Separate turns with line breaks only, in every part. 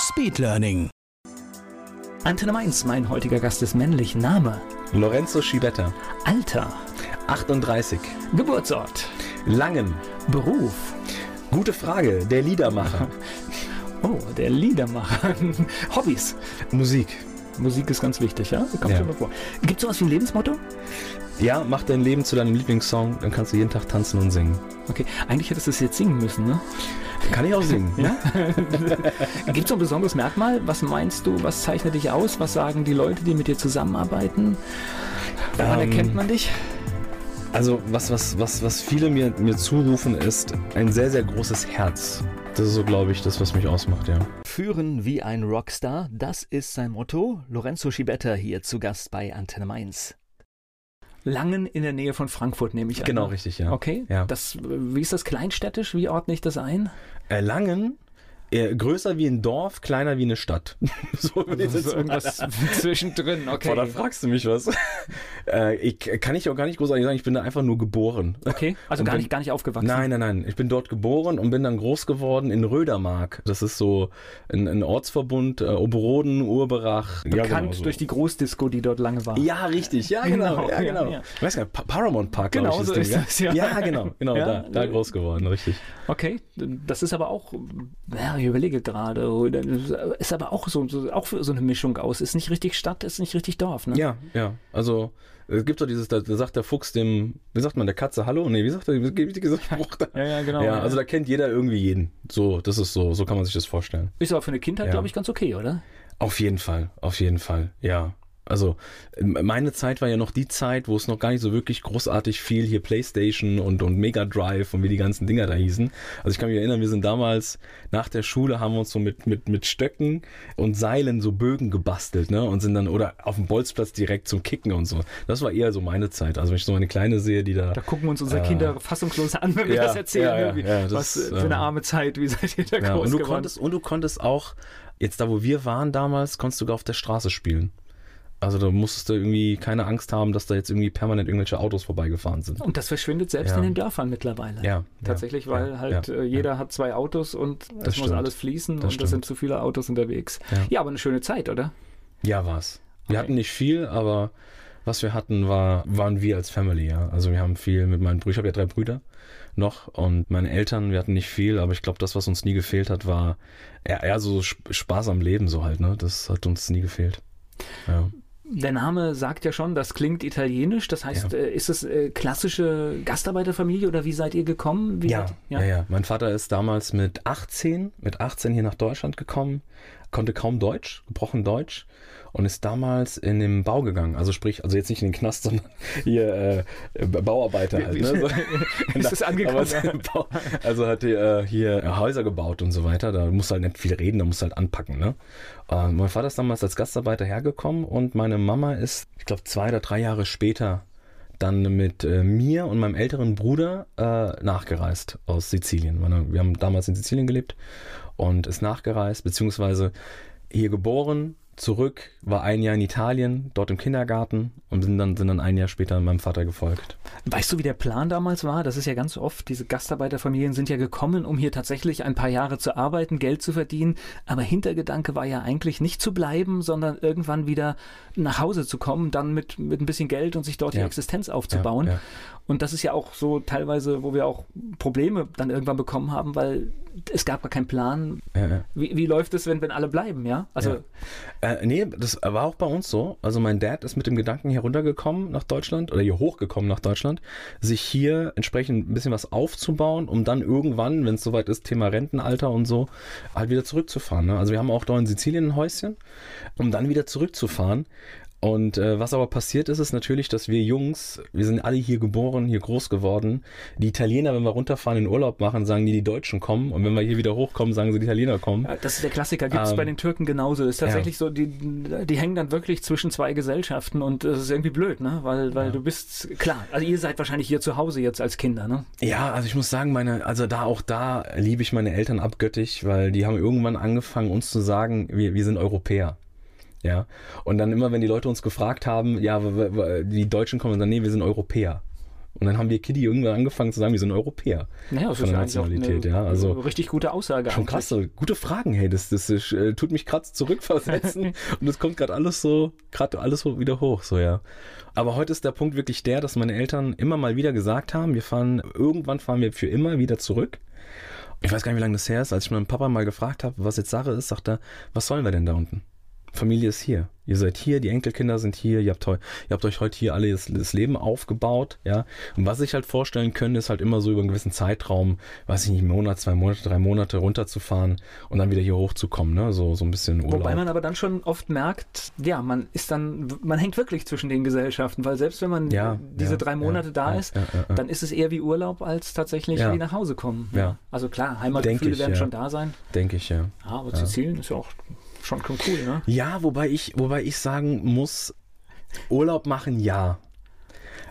Speedlearning.
Antenne Mainz, mein heutiger Gast ist männlich. Name,
Lorenzo Schibetta,
Alter,
38.
Geburtsort,
Langen.
Beruf.
Gute Frage. Der Liedermacher.
Oh, der Liedermacher. Hobbys.
Musik.
Musik ist ganz wichtig, ja? Kommt
Ja.
schon mal vor. Gibt es sowas wie ein Lebensmotto?
Ja, mach dein Leben zu deinem Lieblingssong, dann kannst du jeden Tag tanzen und singen.
Okay, eigentlich hättest du es jetzt singen müssen, ne?
Kann ich auch singen.
Ja? Gibt es so ein besonderes Merkmal? Was meinst du? Was zeichnet dich aus? Was sagen die Leute, die mit dir zusammenarbeiten? Woran
Ähm,
erkennt man dich?
Also was, was, was, was viele mir, mir zurufen, ist ein sehr, sehr großes Herz. Das ist so, glaube ich, das, was mich ausmacht, ja.
Führen wie ein Rockstar, das ist sein Motto. Lorenzo Schibetta hier zu Gast bei Antenne Mainz. Langen in der Nähe von Frankfurt nehme ich an.
Genau, richtig, ja.
Okay,
Ja.
das, wie ist das kleinstädtisch? Wie ordne ich das ein?
Äh, Langen, äh, größer wie ein Dorf, kleiner wie eine Stadt. so würde ich das
So irgendwas zwischendrin, okay.
Boah, da fragst du mich was. äh, ich kann ich auch gar nicht großartig sagen, ich bin da einfach nur geboren.
Okay, also
Und
gar
bin-
nicht, gar nicht aufgewachsen.
Nein, nein, nein. Ich bin dort geboren und bin dann groß geworden in Rödermark. Das ist so ein, ein Ortsverbund, äh, Oberroden, Urberach.
Bekannt
ja, genau so.
durch die Großdisco, die dort lange war.
Ja, richtig. Ja, genau.
Genau,
ja,
ja,
genau.
ja.
Ich weiß gar nicht, Pa- Paramount Park,
Genau,
ich,
so
Ding,
ist
ja?
das, ja.
Ja, genau. genau
Ja.
da, da groß geworden, richtig.
Okay, das ist aber auch, ja, ich überlege gerade, ist aber auch so, so, auch so eine Mischung aus. Ist nicht richtig Stadt, ist nicht richtig Dorf, ne?
Ja, ja. Also, es gibt doch dieses, da, sagt der Fuchs dem, wie sagt man, der Katze Hallo? Nee, wie sagt er, wie gibt dieser Spruch da?
Ja, ja, genau.
Ja, also da kennt jeder irgendwie jeden. So, das ist so, so kann man sich das vorstellen.
ist aber für eine Kindheit,
Ja.
glaube ich, ganz okay, oder?
Auf jeden Fall, auf jeden Fall, ja. Also meine Zeit war ja noch die Zeit, wo es noch gar nicht so wirklich großartig viel hier Playstation und, und Mega Drive und wie die ganzen Dinger da hießen. Also ich kann mich erinnern, wir sind damals nach der Schule haben wir uns so mit, mit, mit Stöcken und Seilen so Bögen gebastelt, ne? Und sind dann oder auf dem Bolzplatz direkt zum Kicken und so. Das war eher so meine Zeit. Also wenn ich so eine kleine sehe, die da.
Da gucken wir uns unsere
Äh,
Kinder fassungslos an, wenn wir
ja,
das erzählen.
ja, ja, das,
Was für eine
ähm,
arme Zeit, wie seid ihr da groß
und du
geworden?
konntest und du konntest auch jetzt da wo wir waren damals konntest du sogar auf der Straße spielen. Also da musstest du irgendwie keine Angst haben, dass da jetzt irgendwie permanent irgendwelche Autos vorbeigefahren sind.
Und das verschwindet selbst
Ja.
in den Dörfern mittlerweile.
Ja,
Tatsächlich,
ja,
weil halt äh, jeder hat zwei Autos und es muss
stimmt.
alles fließen
Das
und es
stimmt.
sind zu viele Autos unterwegs.
Ja.
Aber eine schöne Zeit, oder?
Ja, war's. Wir
Okay.
hatten nicht viel, aber was wir hatten, war, waren wir als Family, ja. Also wir haben viel mit meinen Brüdern, ich habe ja drei Brüder noch und meine Eltern, wir hatten nicht viel, aber ich glaube, das, was uns nie gefehlt hat, war eher, eher so Sp- Spaß am Leben so halt, ne? Das hat uns nie gefehlt. Ja.
Der Name sagt ja schon, das klingt italienisch. Das heißt,
Ja.
äh, ist es äh, klassische Gastarbeiterfamilie oder wie seid ihr gekommen?
Ja,
seid-
ja, ja, Mein Vater ist damals mit 18, mit 18 hier nach Deutschland gekommen, konnte kaum Deutsch, gebrochen Deutsch und ist damals in den Bau gegangen. Also sprich, also jetzt nicht in den Knast, sondern hier äh, Bauarbeiter halt. Ne? So.
Ist es angekommen?
Bau- also hat die, äh, hier Häuser gebaut und so weiter. Da musst du halt nicht viel reden, da musst du halt anpacken. Ne? Äh, mein Vater ist damals als Gastarbeiter hergekommen und meine Mama ist, ich glaube, zwei oder drei Jahre später dann mit äh, mir und meinem älteren Bruder äh, nachgereist aus Sizilien. Wir haben damals in Sizilien gelebt und ist nachgereist, beziehungsweise hier geboren, zurück, war ein Jahr in Italien, dort im Kindergarten und sind dann, sind dann ein Jahr später meinem Vater gefolgt.
Weißt du, wie der Plan damals war? Das ist ja ganz oft, diese Gastarbeiterfamilien sind ja gekommen, um hier tatsächlich ein paar Jahre zu arbeiten, Geld zu verdienen. Aber Hintergedanke war ja eigentlich nicht zu bleiben, sondern irgendwann wieder nach Hause zu kommen, dann mit, mit ein bisschen Geld und sich dort die
Ja.
Existenz aufzubauen.
Ja, ja.
Und das ist ja auch so teilweise, wo wir auch Probleme dann irgendwann bekommen haben, weil es gab gar keinen Plan.
Ja, ja.
Wie, wie läuft es, wenn, wenn alle bleiben, ja? Also,
Ja. Äh, nee, das war auch bei uns so. Also mein Dad ist mit dem Gedanken hier runtergekommen nach Deutschland oder hier hochgekommen nach Deutschland, sich hier entsprechend ein bisschen was aufzubauen, um dann irgendwann, wenn es soweit ist, Thema Rentenalter und so, halt wieder zurückzufahren. Ne? Also wir haben auch da in Sizilien ein Häuschen, um dann wieder zurückzufahren. Und äh, was aber passiert ist, ist natürlich, dass wir Jungs, wir sind alle hier geboren, hier groß geworden. Die Italiener, wenn wir runterfahren, in Urlaub machen, sagen die, die Deutschen kommen. Und wenn wir hier wieder hochkommen, sagen sie, die Italiener kommen.
Ja, das ist der Klassiker, gibt es ähm, bei den Türken genauso. Ist tatsächlich ja. so, die, die hängen dann wirklich zwischen zwei Gesellschaften und das ist irgendwie blöd, ne? Weil, weil ja. du bist, klar, also ihr seid wahrscheinlich hier zu Hause jetzt als Kinder, ne?
Ja, also ich muss sagen, meine, also da auch da liebe ich meine Eltern abgöttisch, weil die haben irgendwann angefangen, uns zu sagen, wir, wir sind Europäer. Ja. Und dann immer, wenn die Leute uns gefragt haben, ja, die Deutschen kommen und sagen, nee, wir sind Europäer. Und dann haben wir Kitty irgendwann angefangen zu sagen, wir sind Europäer.
Naja, das von ist der Nationalität, ja. Also
richtig gute Aussage.
Schon krass, so,
gute Fragen, hey, das, das, das äh, tut mich gerade zurückversetzen und es kommt gerade alles so, gerade alles so wieder hoch, so ja. Aber heute ist der Punkt wirklich der, dass meine Eltern immer mal wieder gesagt haben, wir fahren, irgendwann fahren wir für immer wieder zurück. Ich weiß gar nicht, wie lange das her ist. Als ich meinen Papa mal gefragt habe, was jetzt Sache ist, sagt er, was sollen wir denn da unten? Familie ist hier. Ihr seid hier, die Enkelkinder sind hier, ihr habt, ihr habt euch heute hier alle das, das, Leben aufgebaut, ja. Und was ich halt vorstellen könnte, ist halt immer so über einen gewissen Zeitraum, weiß ich nicht, einen Monat, zwei Monate, drei Monate runterzufahren und dann wieder hier hochzukommen, ne? So, so ein bisschen
Urlaub. Wobei man aber dann schon oft merkt, ja, man ist dann, man hängt wirklich zwischen den Gesellschaften, weil selbst wenn man ja, diese ja, drei Monate ja, da ist, dann ist es eher wie Urlaub als tatsächlich wie nach Hause kommen.
Ja.
Also klar, Heimatgefühle werden schon da sein.
Denke ich, ja.
Ja, aber Sizilien ist ja auch schon cool, ne?
Ja, wobei ich, wobei ich sagen muss, Urlaub machen ja.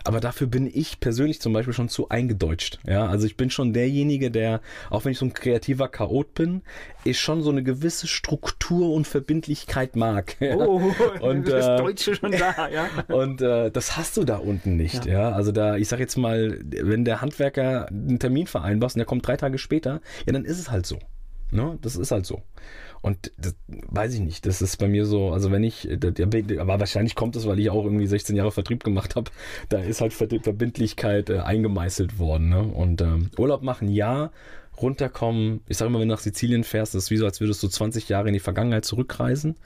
Aber dafür bin ich persönlich zum Beispiel schon zu eingedeutscht. Ja, also ich bin schon derjenige, der, auch wenn ich so ein kreativer Chaot bin, ist schon so eine gewisse Struktur und Verbindlichkeit mag. Ja?
Oh, und das äh, Deutsche schon da, ja.
Und äh, das hast du da unten nicht, ja. ja. Also da, ich sag jetzt mal, wenn der Handwerker einen Termin vereinbart und der kommt drei Tage später, ja, dann ist es halt so. Ne? Das ist halt so. Und das weiß ich nicht, das ist bei mir so, also wenn ich, aber wahrscheinlich kommt es, weil ich auch irgendwie 16 Jahre Vertrieb gemacht habe, da ist halt Verbindlichkeit äh, eingemeißelt worden. Ne? Und ähm, Urlaub machen, ja, runterkommen. Ich sage immer, wenn du nach Sizilien fährst, das ist wie so, als würdest du 20 Jahre in die Vergangenheit zurückreisen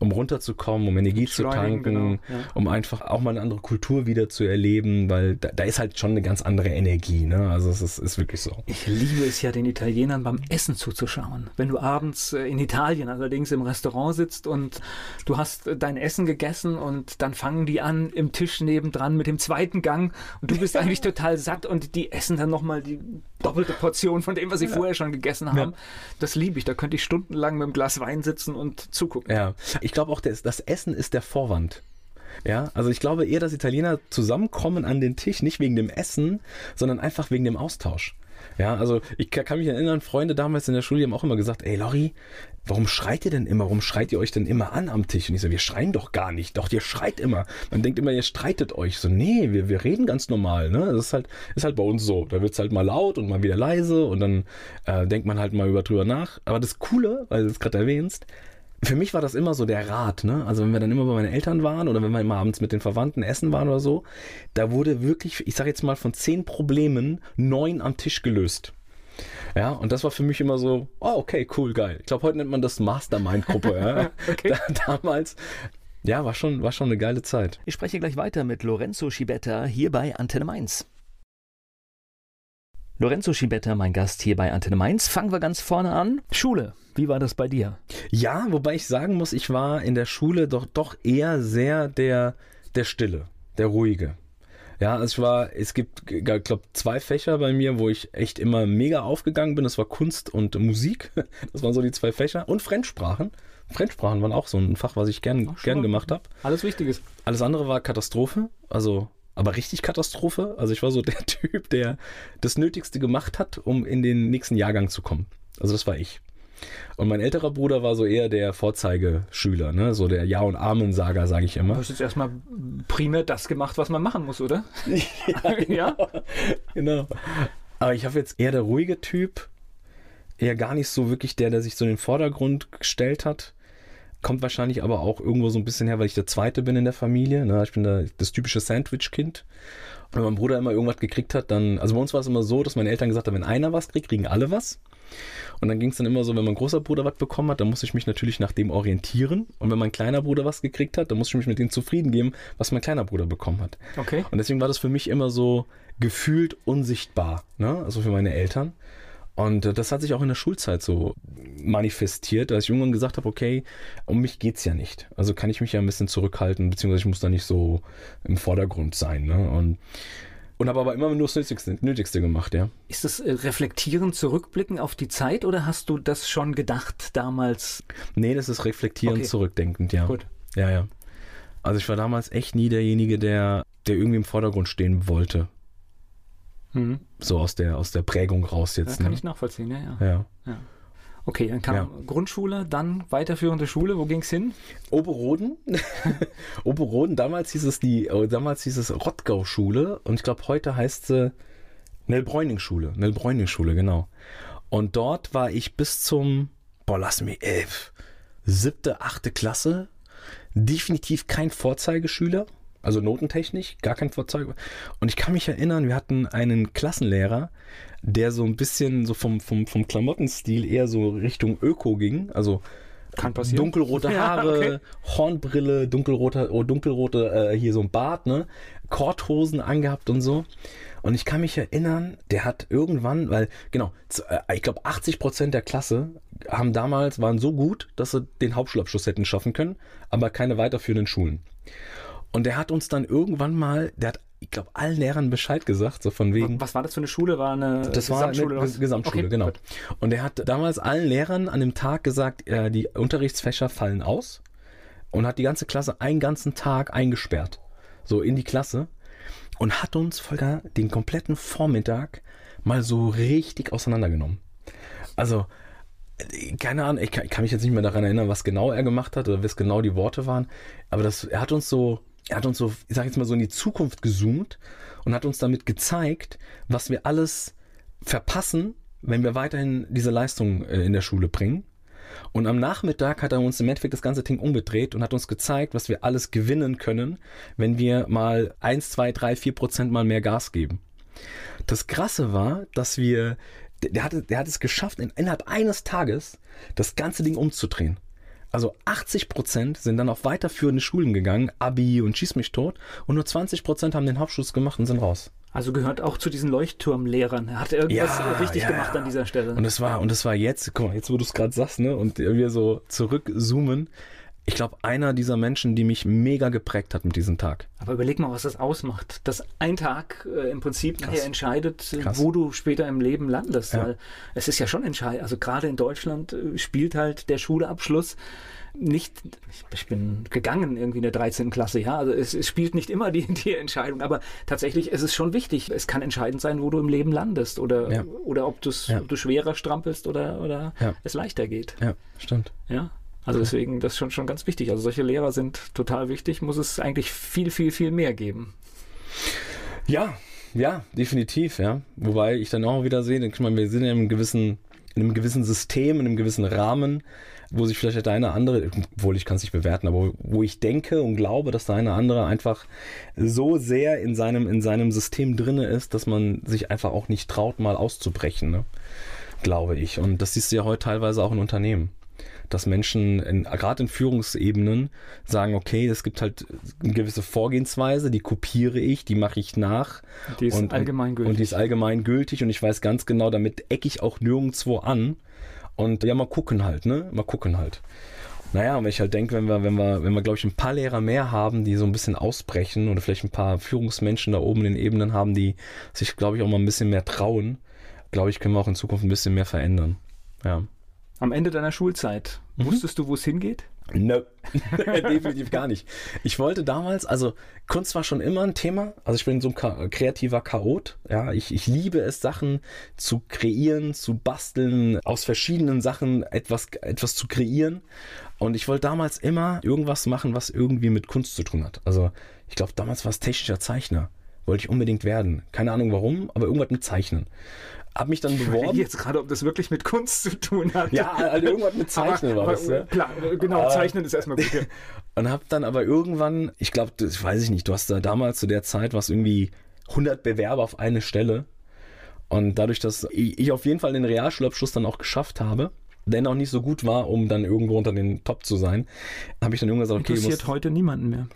um runterzukommen, um Energie zu tanken, genau, ja. um einfach auch mal eine andere Kultur wieder zu erleben, weil da, da ist halt schon eine ganz andere Energie. Ne? Also es ist, ist, wirklich so.
Ich liebe es ja, den Italienern beim Essen zuzuschauen. Wenn du abends äh, in Italien allerdings im Restaurant sitzt und du hast äh, dein Essen gegessen und dann fangen die an im Tisch nebendran mit dem zweiten Gang und du bist eigentlich total satt und die essen dann nochmal die doppelte Portion von dem, was sie ja. vorher schon gegessen haben. Ja. Das liebe ich. Da könnte ich stundenlang mit einem Glas Wein sitzen und zugucken.
Ja, ich glaube auch, das, das Essen ist der Vorwand. Ja, also ich glaube eher, dass Italiener zusammenkommen an den Tisch, nicht wegen dem Essen, sondern einfach wegen dem Austausch. Ja, also ich kann mich erinnern, Freunde damals in der Schule haben auch immer gesagt, ey Lori, warum schreit ihr denn immer? Warum schreit ihr euch denn immer an am Tisch? Und ich so, wir schreien doch gar nicht. Doch, ihr schreit immer. Man denkt immer, ihr streitet euch. So, nee, wir, wir reden ganz normal. Ne? Das ist halt, ist halt bei uns so. Da wird es halt mal laut und mal wieder leise und dann äh, denkt man halt mal über drüber nach. Aber das Coole, weil du es gerade erwähnst, für mich war das immer so der Rat, ne? Also wenn wir dann immer bei meinen Eltern waren oder wenn wir immer abends mit den Verwandten essen waren oder so, da wurde wirklich, ich sag jetzt mal, von zehn Problemen neun am Tisch gelöst. Ja, und das war für mich immer so, oh, okay, cool, geil. Ich glaube, heute nennt man das Mastermind-Gruppe. ja? okay. da, damals, ja, war schon, war schon eine geile Zeit.
Ich spreche gleich weiter mit Lorenzo Schibetta hier bei Antenne Mainz. Lorenzo Schibetta, mein Gast hier bei Antenne Mainz. Fangen wir ganz vorne an. Schule. Wie war das bei dir?
Ja, wobei ich sagen muss, ich war in der Schule doch, doch eher sehr der, der Stille, der Ruhige. Ja, also ich war, es gibt, ich glaube, zwei Fächer bei mir, wo ich echt immer mega aufgegangen bin. Das war Kunst und Musik. Das waren so die zwei Fächer. Und Fremdsprachen. Fremdsprachen waren auch so ein Fach, was ich gern, gern gemacht habe.
Alles Wichtiges.
Alles andere war Katastrophe. Also, aber richtig Katastrophe. Also ich war so der Typ, der das Nötigste gemacht hat, um in den nächsten Jahrgang zu kommen. Also das war ich. Und mein älterer Bruder war so eher der Vorzeigeschüler, ne? so der Ja- und Amen-Sager, sage ich immer.
Du hast jetzt erstmal primär das gemacht, was man machen muss, oder?
ja, genau. ja, genau. Aber ich habe jetzt eher der ruhige Typ, eher gar nicht so wirklich der, der sich so in den Vordergrund gestellt hat. Kommt wahrscheinlich aber auch irgendwo so ein bisschen her, weil ich der Zweite bin in der Familie. Ne? Ich bin der, das typische Sandwich-Kind. Wenn mein Bruder immer irgendwas gekriegt hat, dann, also bei uns war es immer so, dass meine Eltern gesagt haben, wenn einer was kriegt, kriegen alle was. Und dann ging es dann immer so, wenn mein großer Bruder was bekommen hat, dann musste ich mich natürlich nach dem orientieren. Und wenn mein kleiner Bruder was gekriegt hat, dann musste ich mich mit dem zufrieden geben, was mein kleiner Bruder bekommen hat.
Okay.
Und deswegen war das für mich immer so gefühlt unsichtbar, ne? also für meine Eltern. Und äh, das hat sich auch in der Schulzeit so manifestiert, dass ich irgendwann gesagt habe, okay, um mich geht's ja nicht. Also kann ich mich ja ein bisschen zurückhalten, beziehungsweise ich muss da nicht so im Vordergrund sein. Ne? Und und habe aber immer nur das Nötigste, Nötigste gemacht, ja.
Ist das äh, Reflektieren, Zurückblicken auf die Zeit oder hast du das schon gedacht damals?
Nee, das ist Reflektieren,
Okay.
zurückdenkend, ja.
Gut.
Ja, ja. Also ich war damals echt nie derjenige, der, der irgendwie im Vordergrund stehen wollte.
Mhm.
So aus der, aus der Prägung raus
Ja,
jetzt.
kann
ne?
ich nachvollziehen, ja, ja.
Ja.
Okay, dann kam
Ja.
Grundschule, dann weiterführende Schule. Wo ging's hin?
Oberoden. Oberoden, damals hieß es die, äh, damals hieß es Rottgau-Schule und ich glaube heute heißt sie Nell-Bräuning-Schule. Nell-Bräuning-Schule, genau. Und dort war ich bis zum, boah, lass mich, elf, siebte, achte Klasse. Definitiv kein Vorzeigeschüler. Also notentechnisch, gar kein Vorzeige. Und ich kann mich erinnern, wir hatten einen Klassenlehrer, der so ein bisschen so vom, vom, vom Klamottenstil eher so Richtung Öko ging. Also
Kann passieren.
dunkelrote
Ja,
Haare,
okay.
Hornbrille, dunkelrote, oh, dunkelrote, äh, hier so ein Bart, ne? Korthosen angehabt und so. Und ich kann mich erinnern, der hat irgendwann, weil, genau, äh, ich glaube 80 Prozent der Klasse haben damals, waren so gut, dass sie den Hauptschulabschluss hätten schaffen können, aber keine weiterführenden Schulen. Und der hat uns dann irgendwann mal, der hat, ich glaube, allen Lehrern Bescheid gesagt, so von wegen.
Was war das für eine Schule? War eine
Das war eine
Gesamtschule? oder was?
Ges- Gesamtschule,
Okay,
genau.
gut.
Und er hat damals allen Lehrern an dem Tag gesagt, äh, die Unterrichtsfächer fallen aus und hat die ganze Klasse einen ganzen Tag eingesperrt. So in die Klasse. Und hat uns, Volker, den kompletten Vormittag mal so richtig auseinandergenommen. Also, äh, keine Ahnung, ich kann, ich kann mich jetzt nicht mehr daran erinnern, was genau er gemacht hat oder was genau die Worte waren. Aber das, er hat uns so, er hat uns so, ich sag jetzt mal so in die Zukunft gezoomt und hat uns damit gezeigt, was wir alles verpassen, wenn wir weiterhin diese Leistung äh, in der Schule bringen. Und am Nachmittag hat er uns im Endeffekt das ganze Ding umgedreht und hat uns gezeigt, was wir alles gewinnen können, wenn wir mal 1, 2, 3, 4 Prozent mal mehr Gas geben. Das Krasse war, dass wir, der, hatte, der hat es geschafft, in, innerhalb eines Tages das ganze Ding umzudrehen. Also 80 Prozent sind dann auf weiterführende Schulen gegangen, Abi und Schieß mich tot, und nur 20 Prozent haben den Hauptschluss gemacht und sind raus.
Also gehört auch zu diesen Leuchtturmlehrern. Er hat irgendwas
Ja,
richtig
ja,
gemacht an dieser Stelle.
Und es war, und es war jetzt, guck mal, jetzt wo du es gerade sagst, ne, und wir so zurückzoomen, ich glaube, einer dieser Menschen, die mich mega geprägt hat mit diesem Tag.
Aber überleg mal, was das ausmacht. Dass ein Tag äh, im Prinzip nachher entscheidet, äh,
Krass.
wo du später im Leben landest.
Ja.
Weil es ist ja schon entscheidend. Also gerade in Deutschland äh, spielt halt der Schulabschluss nicht, ich- bin gegangen irgendwie in der 13. Klasse, ja, also es, es spielt nicht immer die, die Entscheidung, aber tatsächlich ist es schon wichtig. Es kann entscheidend sein, wo du im Leben landest oder,
Ja.
oder ob,
Ja.
ob du schwerer strampelst oder, oder es leichter geht.
Ja, stimmt.
Ja. Also deswegen, das ist schon, schon ganz wichtig. Also solche Lehrer sind total wichtig, muss es eigentlich viel, viel, viel mehr geben.
Ja, ja, definitiv, ja. Wobei ich dann auch wieder sehe, ich meine, wir sind ja in einem gewissen, in einem gewissen System, in einem gewissen Rahmen, wo sich vielleicht der eine andere, obwohl ich kann es nicht bewerten, aber wo ich denke und glaube, dass der eine andere einfach so sehr in seinem, in seinem System drinne ist, dass man sich einfach auch nicht traut, mal auszubrechen, ne? glaube ich. Und das siehst du ja heute teilweise auch in Unternehmen. Dass Menschen, in, gerade in Führungsebenen, sagen, okay, es gibt halt eine gewisse Vorgehensweise, die kopiere ich, die mache ich nach.
Die ist
und,
allgemeingültig.
Und die ist allgemeingültig und ich weiß ganz genau, damit ecke ich auch nirgendwo an. Und ja, mal gucken halt, ne? Mal gucken halt. Naja, und wenn ich halt denke, wenn wir, wenn wir, wenn wir, glaube ich, ein paar Lehrer mehr haben, die so ein bisschen ausbrechen oder vielleicht ein paar Führungsmenschen da oben in den Ebenen haben, die sich, glaube ich, auch mal ein bisschen mehr trauen, glaube ich, können wir auch in Zukunft ein bisschen mehr verändern. Ja.
Am Ende deiner Schulzeit,
Mhm.
wusstest du, wo es hingeht?
No, definitiv gar nicht. Ich wollte damals, also Kunst war schon immer ein Thema. Also ich bin so ein kreativer Chaot. Ja, ich, ich liebe es, Sachen zu kreieren, zu basteln, aus verschiedenen Sachen etwas, etwas zu kreieren. Und ich wollte damals immer irgendwas machen, was irgendwie mit Kunst zu tun hat. Also ich glaube, damals war es technischer Zeichner. Wollte ich unbedingt werden. Keine Ahnung warum, aber irgendwas mit Zeichnen. Hab mich dann
Ich
beworben.
jetzt gerade, ob das wirklich mit Kunst zu tun hat.
Ja, also irgendwas mit Zeichnen
aber,
war das.
aber,
ne?
Klar, äh, genau,
Aber-
Zeichnen ist erstmal gut. Ja.
Und hab dann aber irgendwann, ich glaube, das weiß ich nicht, du hast da damals zu der Zeit was irgendwie 100 Bewerber auf eine Stelle. Und dadurch, dass ich ich auf jeden Fall den Realschulabschluss dann auch geschafft habe, dennoch nicht so gut war, um dann irgendwo unter den Top zu sein, habe ich dann irgendwann gesagt, okay,
Interessiert heute niemanden mehr.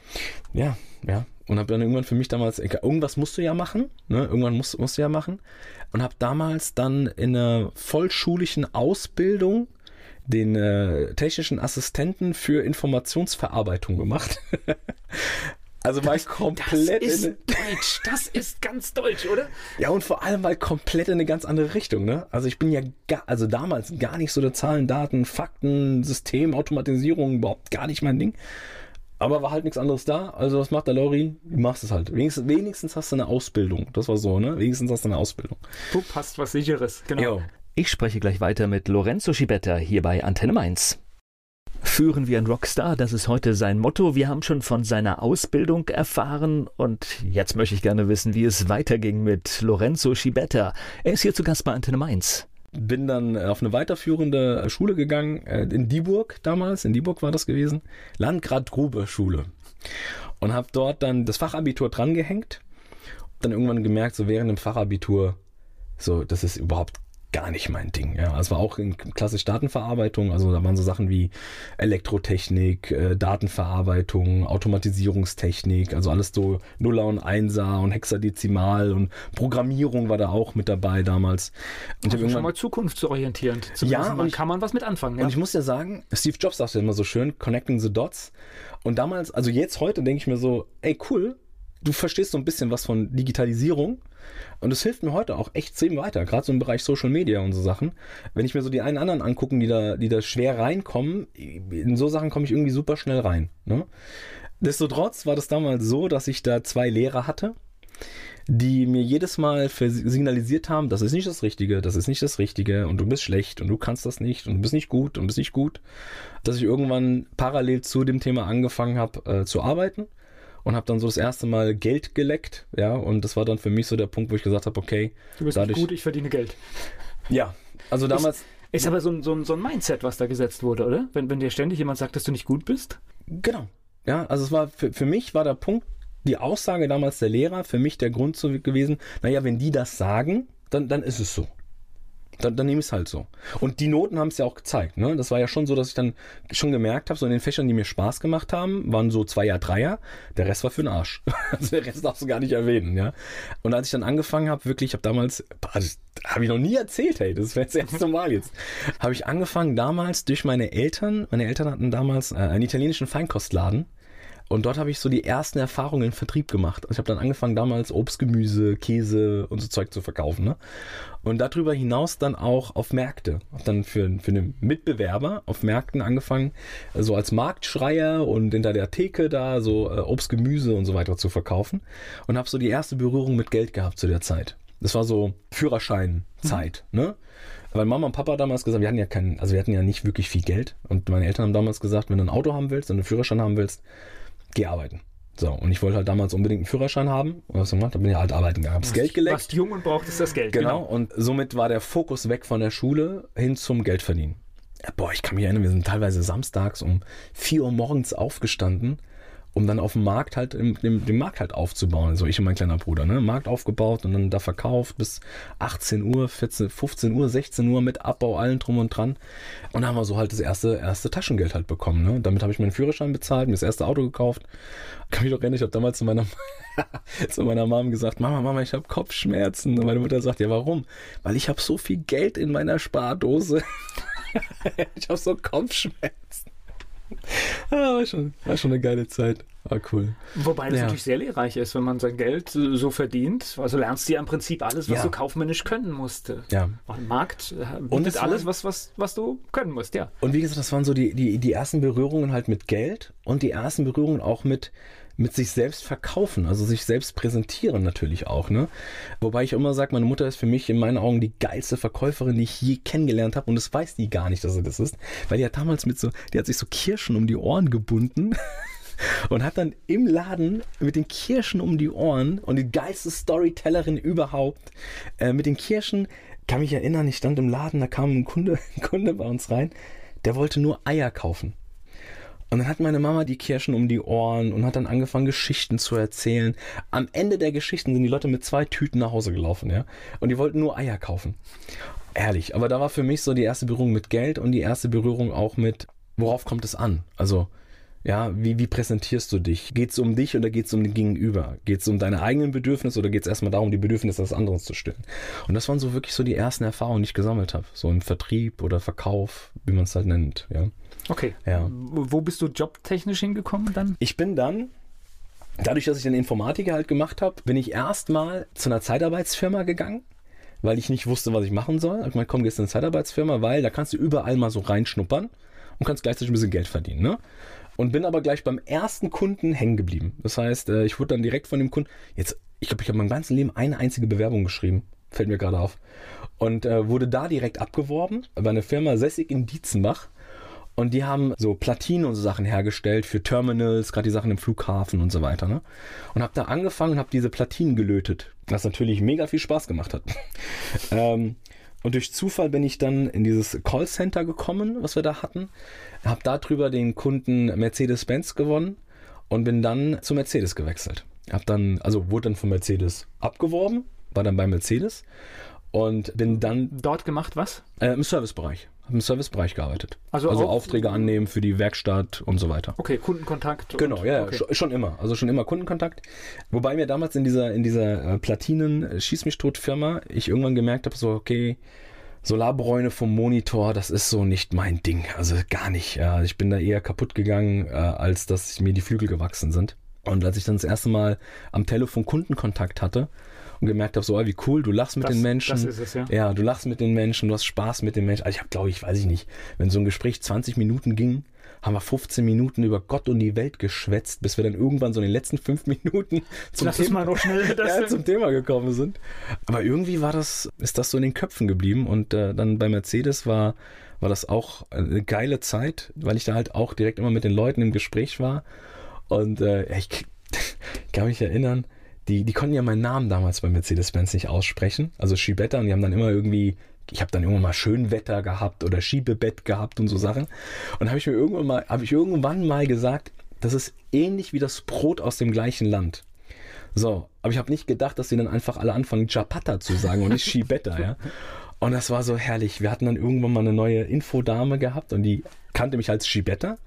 Ja, ja. Und habe dann irgendwann für mich damals, irgendwas musst du ja machen, ne? irgendwann musst, musst du ja machen. Und habe damals dann in einer vollschulischen Ausbildung den äh, technischen Assistenten für Informationsverarbeitung gemacht. Also mal das, komplett.
Das ist Deutsch, das ist ganz deutsch, oder?
Ja, und vor allem mal komplett in eine ganz andere Richtung, ne? Also ich bin ja gar, also damals gar nicht so der Zahlen, Daten, Fakten, System, Automatisierung, überhaupt gar nicht mein Ding. Aber war halt nichts anderes da. Also was macht der Lori? Du machst es halt. Wenigstens, wenigstens hast du eine Ausbildung. Das war so, ne? Wenigstens hast du eine Ausbildung.
Du passt was sicheres, genau. Jo. Ich spreche gleich weiter mit Lorenzo Schibetta hier bei Antenne Mainz. Führen wie ein Rockstar, das ist heute sein Motto. Wir haben schon von seiner Ausbildung erfahren und jetzt möchte ich gerne wissen, wie es weiterging mit Lorenzo Schibetta. Er ist hier zu Gast bei Antenne Mainz.
Bin dann auf eine weiterführende Schule gegangen, äh, in Dieburg damals, in Dieburg war das gewesen, Landgrad Grube Schule. Und habe dort dann das Fachabitur drangehängt. Dann irgendwann gemerkt, so während dem Fachabitur, so, das ist überhaupt gar nicht mein Ding. Ja, es war auch in klassisch Datenverarbeitung, also da waren so Sachen wie Elektrotechnik, äh, Datenverarbeitung, Automatisierungstechnik, also alles so Nuller und Einser und Hexadezimal und Programmierung war da auch mit dabei damals.
Und also schon mal zukunftsorientierend.
ja,
man kann man was mit anfangen.
Ja? Und ich muss ja sagen, Steve Jobs sagte immer so schön, connecting the dots. Und damals, also jetzt heute denke ich mir so, ey cool, du verstehst so ein bisschen was von Digitalisierung und es hilft mir heute auch echt extrem weiter, gerade so im Bereich Social Media und so Sachen. Wenn ich mir so die einen anderen angucken, die da, die da schwer reinkommen, in so Sachen komme ich irgendwie super schnell rein. Ne? Destotrotz war das damals so, dass ich da zwei Lehrer hatte, die mir jedes Mal signalisiert haben, das ist nicht das Richtige, das ist nicht das Richtige und du bist schlecht und du kannst das nicht und du bist nicht gut und bist nicht gut, dass ich irgendwann parallel zu dem Thema angefangen habe äh, zu arbeiten und habe dann so das erste Mal Geld geleckt, ja, und das war dann für mich so der Punkt, wo ich gesagt habe, okay,
du bist dadurch, gut, ich verdiene Geld.
Ja, also damals.
Ist, ist aber so ein, so, ein, so ein Mindset, was da gesetzt wurde, oder? Wenn, wenn dir ständig jemand sagt, dass du nicht gut bist?
Genau. Ja, also es war für, für mich war der Punkt, die Aussage damals der Lehrer, für mich der Grund so gewesen, naja, wenn die das sagen, dann, dann ist es so. Dann, dann nehme ich es halt so. Und die Noten haben es ja auch gezeigt. Ne? Das war ja schon so, dass ich dann schon gemerkt habe, so in den Fächern, die mir Spaß gemacht haben, waren so Zweier, Dreier. Der Rest war für den Arsch. Also der Rest darfst du gar nicht erwähnen. ja. Und als ich dann angefangen habe, wirklich, ich habe damals, das habe ich noch nie erzählt, hey, das wäre das erste Mal jetzt, habe ich angefangen damals durch meine Eltern, meine Eltern hatten damals äh, einen italienischen Feinkostladen und dort habe ich so die ersten Erfahrungen im Vertrieb gemacht. Also ich habe dann angefangen damals Obst, Gemüse, Käse und so Zeug zu verkaufen. Ne? Und darüber hinaus dann auch auf Märkte. Habe dann für, für einen Mitbewerber auf Märkten angefangen, so als Marktschreier und hinter der Theke da so äh, Obst, Gemüse und so weiter zu verkaufen. Und habe so die erste Berührung mit Geld gehabt zu der Zeit. Das war so Führerscheinzeit, mhm. ne? Weil Mama und Papa damals gesagt, wir hatten ja keinen, also wir hatten ja nicht wirklich viel Geld. Und meine Eltern haben damals gesagt, wenn du ein Auto haben willst, wenn du einen Führerschein haben willst, geh arbeiten. So, und ich wollte halt damals unbedingt einen Führerschein haben. Und was gemacht? Da bin ich halt arbeiten gegangen, hab's Geld geleckt.
Warst jung und brauchtest das Geld.
Genau. genau. Und somit war der Fokus weg von der Schule hin zum Geldverdienen. Ja, boah, ich kann mich erinnern, wir sind teilweise samstags um 4 Uhr morgens aufgestanden um dann auf dem Markt halt, im, dem, den Markt halt aufzubauen. Also ich und mein kleiner Bruder, ne? Markt aufgebaut und dann da verkauft bis 18 Uhr, 14, 15 Uhr, 16 Uhr mit Abbau, allen drum und dran. Und dann haben wir so halt das erste, erste Taschengeld halt bekommen, ne? Damit habe ich meinen Führerschein bezahlt, mir das erste Auto gekauft. Kann mich doch erinnern, ich habe damals zu meiner, zu meiner Mom gesagt, Mama, Mama, ich habe Kopfschmerzen. Und meine Mutter sagt, ja warum? Weil ich habe so viel Geld in meiner Spardose. ich habe so Kopfschmerzen ah, war, schon, war schon eine geile Zeit. War cool.
Wobei das ja. natürlich sehr lehrreich ist, wenn man sein Geld so verdient. Also lernst du ja im Prinzip alles, was ja. du kaufmännisch können musst.
Ja.
Ein Markt äh, bietet alles, was, was, was du können musst, ja.
Und wie gesagt, das waren so die, die, die ersten Berührungen halt mit Geld und die ersten Berührungen auch mit, mit sich selbst verkaufen, also sich selbst präsentieren natürlich auch. Ne? Wobei ich immer sage, meine Mutter ist für mich in meinen Augen die geilste Verkäuferin, die ich je kennengelernt habe und das weiß die gar nicht, dass sie das ist, weil die hat damals mit so, die hat sich so Kirschen um die Ohren gebunden. und hat dann im Laden mit den Kirschen um die Ohren und die geilste Storytellerin überhaupt äh, mit den Kirschen, kann mich erinnern, ich stand im Laden, da kam ein Kunde, ein Kunde bei uns rein, der wollte nur Eier kaufen. Und dann hat meine Mama die Kirschen um die Ohren und hat dann angefangen, Geschichten zu erzählen. Am Ende der Geschichten sind die Leute mit zwei Tüten nach Hause gelaufen, ja. Und die wollten nur Eier kaufen. Ehrlich, aber da war für mich so die erste Berührung mit Geld und die erste Berührung auch mit, worauf kommt es an? Also, ja, wie, wie präsentierst du dich? Geht es um dich oder geht es um den Gegenüber? Geht es um deine eigenen Bedürfnisse oder geht es erstmal darum, die Bedürfnisse des anderen zu stillen? Und das waren so wirklich so die ersten Erfahrungen, die ich gesammelt habe. So im Vertrieb oder Verkauf, wie man es halt nennt, ja.
Okay.
Ja.
Wo bist du jobtechnisch hingekommen dann?
Ich bin dann, dadurch, dass ich den Informatiker halt gemacht habe, bin ich erstmal zu einer Zeitarbeitsfirma gegangen, weil ich nicht wusste, was ich machen soll. Ich meine, komm, gehst in eine Zeitarbeitsfirma, weil da kannst du überall mal so reinschnuppern und kannst gleichzeitig ein bisschen Geld verdienen, ne? Und bin aber gleich beim ersten Kunden hängen geblieben. Das heißt, äh, ich wurde dann direkt von dem Kunden, jetzt, ich glaube, ich habe mein ganzes Leben eine einzige Bewerbung geschrieben. Fällt mir gerade auf. Und äh, wurde da direkt abgeworben bei einer Firma Sessig in Dietzenbach. Und die haben so Platinen und so Sachen hergestellt für Terminals, gerade die Sachen im Flughafen und so weiter. Ne? Und habe da angefangen und habe diese Platinen gelötet, was natürlich mega viel Spaß gemacht hat. ähm, und durch Zufall bin ich dann in dieses Callcenter gekommen, was wir da hatten. Habe darüber den Kunden Mercedes-Benz gewonnen und bin dann zu Mercedes gewechselt. Hab dann, also wurde dann von Mercedes abgeworben, war dann bei Mercedes und bin dann
Dort gemacht was?
äh, im Servicebereich. Habe im Servicebereich gearbeitet.
Also
Also,
auch-
Aufträge annehmen für die Werkstatt und so weiter.
Okay, Kundenkontakt.
Genau, ja,
okay.
schon, schon immer. Also schon immer Kundenkontakt. Wobei mir damals in dieser, in dieser äh, Platinen Schieß mich tot Firma ich irgendwann gemerkt habe, so, okay, Solarbräune vom Monitor, das ist so nicht mein Ding. Also gar nicht. Ja, ich bin da eher kaputt gegangen, äh, als dass mir die Flügel gewachsen sind. Und als ich dann das erste Mal am Telefon Kundenkontakt hatte und gemerkt habe, so, ah, wie cool, du lachst mit
Das-
den Menschen.
das ist es, ja.
Ja, du lachst mit den Menschen, du hast Spaß mit den Menschen. Also ich habe, glaube ich, weiß ich nicht, wenn so ein Gespräch 20 Minuten ging, haben wir 15 Minuten über Gott und die Welt geschwätzt, bis wir dann irgendwann so in den letzten fünf Minuten zum, Thema, ja, zum Thema gekommen sind. Aber irgendwie war das, ist das so in den Köpfen geblieben und äh, dann bei Mercedes war, war das auch eine geile Zeit, weil ich da halt auch direkt immer mit den Leuten im Gespräch war und äh, ich kann mich erinnern, die, die konnten ja meinen Namen damals bei Mercedes-Benz nicht aussprechen, also Schibetta und die haben dann immer irgendwie ich habe dann irgendwann mal Schönwetter gehabt oder Schiebebett gehabt und so Sachen. Und habe ich mir irgendwann mal, habe ich irgendwann mal gesagt, das ist ähnlich wie das Brot aus dem gleichen Land. So, aber ich habe nicht gedacht, dass sie dann einfach alle anfangen, Chapata zu sagen und nicht Schibetta, ja. Und das war so herrlich. Wir hatten dann irgendwann mal eine neue Infodame gehabt und die kannte mich als Schibetta.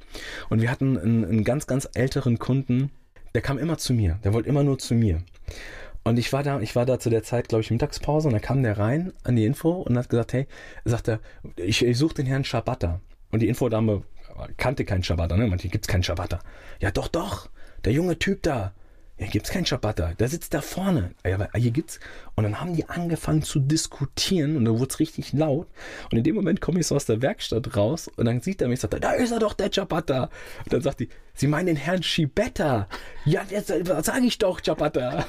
Und wir hatten einen, einen ganz, ganz älteren Kunden, der kam immer zu mir. Der wollte immer nur zu mir. Und ich war da, ich war da zu der Zeit, glaube ich, Mittagspause und da kam der rein an die Info und hat gesagt, hey, sagt er, ich, ich suche den Herrn Schabatta. Und die Infodame kannte keinen Schabatta, ne? Manche gibt's keinen Schabatta. Ja, doch, doch, der junge Typ da. Ja, gibt's keinen Schabatta. Der sitzt da vorne. Aber hier gibt's. Und dann haben die angefangen zu diskutieren und da wurd's richtig laut. Und in dem Moment komme ich so aus der Werkstatt raus und dann sieht er mich und sagt, da ist er doch, der Ciabatta. Und dann sagt die, Sie meinen den Herrn Schibetta. Ja, jetzt sage ich doch, Ciabatta.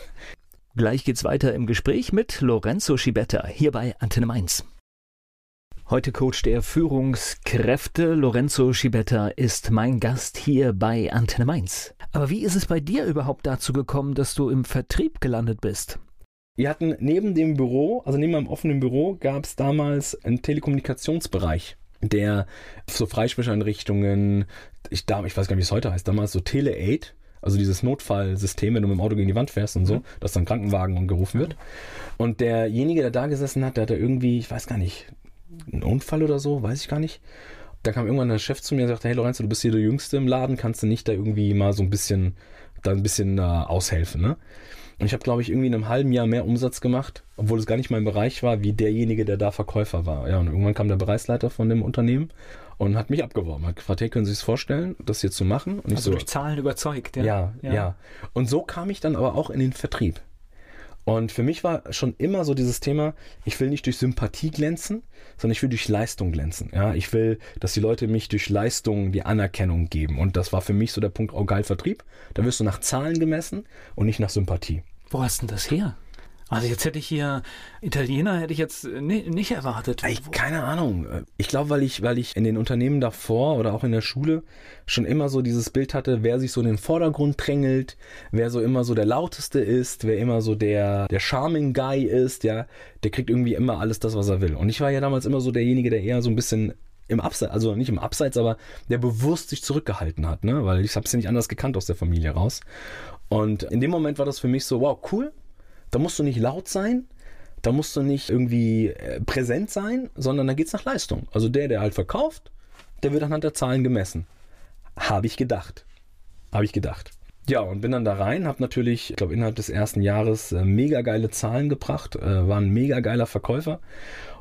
Gleich geht's weiter im Gespräch mit Lorenzo Schibetta hier bei Antenne Mainz. Heute Coach der Führungskräfte Lorenzo Schibetta ist mein Gast hier bei Antenne Mainz. Aber wie ist es bei dir überhaupt dazu gekommen, dass du im Vertrieb gelandet bist?
Wir hatten neben dem Büro, also neben meinem offenen Büro, gab es damals einen Telekommunikationsbereich, der so Freisprecheinrichtungen, ich, da, ich weiß gar nicht, wie es heute heißt, damals so Tele-Aid, also dieses Notfallsystem, wenn du mit dem Auto gegen die Wand fährst und so, dass dann Krankenwagen gerufen wird. Und derjenige, der da gesessen hat, der hatte irgendwie, ich weiß gar nicht, einen Unfall oder so, weiß ich gar nicht. Da kam irgendwann der Chef zu mir und sagte, hey Lorenzo, du bist hier der Jüngste im Laden, kannst du nicht da irgendwie mal so ein bisschen, da ein bisschen äh, aushelfen, ne? Und ich habe, glaube ich, irgendwie in einem halben Jahr mehr Umsatz gemacht, obwohl es gar nicht mein Bereich war, wie derjenige, der da Verkäufer war. Ja, und irgendwann kam der Bereichsleiter von dem Unternehmen und hat mich abgeworben, hat gefragt, hey, können Sie sich vorstellen, das hier zu machen? Und ich
Also
so,
durch Zahlen überzeugt, ja?
ja, ja, Und so kam ich dann aber auch in den Vertrieb. Und für mich war schon immer so dieses Thema, ich will nicht durch Sympathie glänzen, sondern ich will durch Leistung glänzen. Ja, ich will, dass die Leute mich durch Leistung die Anerkennung geben. Und das war für mich so der Punkt, oh geil, Vertrieb. Da wirst du nach Zahlen gemessen und nicht nach Sympathie.
Wo hast denn das her? Also jetzt hätte ich hier Italiener hätte ich jetzt ni- nicht erwartet.
Ey, keine Ahnung. Ich glaube, weil ich, weil ich in den Unternehmen davor oder auch in der Schule schon immer so dieses Bild hatte, wer sich so in den Vordergrund drängelt, wer so immer so der lauteste ist, wer immer so der, der Charming Guy ist, ja, der kriegt irgendwie immer alles das, was er will. Und ich war ja damals immer so derjenige, der eher so ein bisschen im Abseits, also nicht im Abseits, aber der bewusst sich zurückgehalten hat, ne, weil ich habe es ja nicht anders gekannt aus der Familie raus. Und in dem Moment war das für mich so, wow, cool, da musst du nicht laut sein, Da musst du nicht irgendwie äh, präsent sein, sondern da geht's nach Leistung. Also der, der halt verkauft, der wird anhand der Zahlen gemessen. Habe ich gedacht. Habe ich gedacht. Ja, und bin dann da rein, habe natürlich, ich glaube, innerhalb des ersten Jahres äh, mega geile Zahlen gebracht, äh, war ein mega geiler Verkäufer.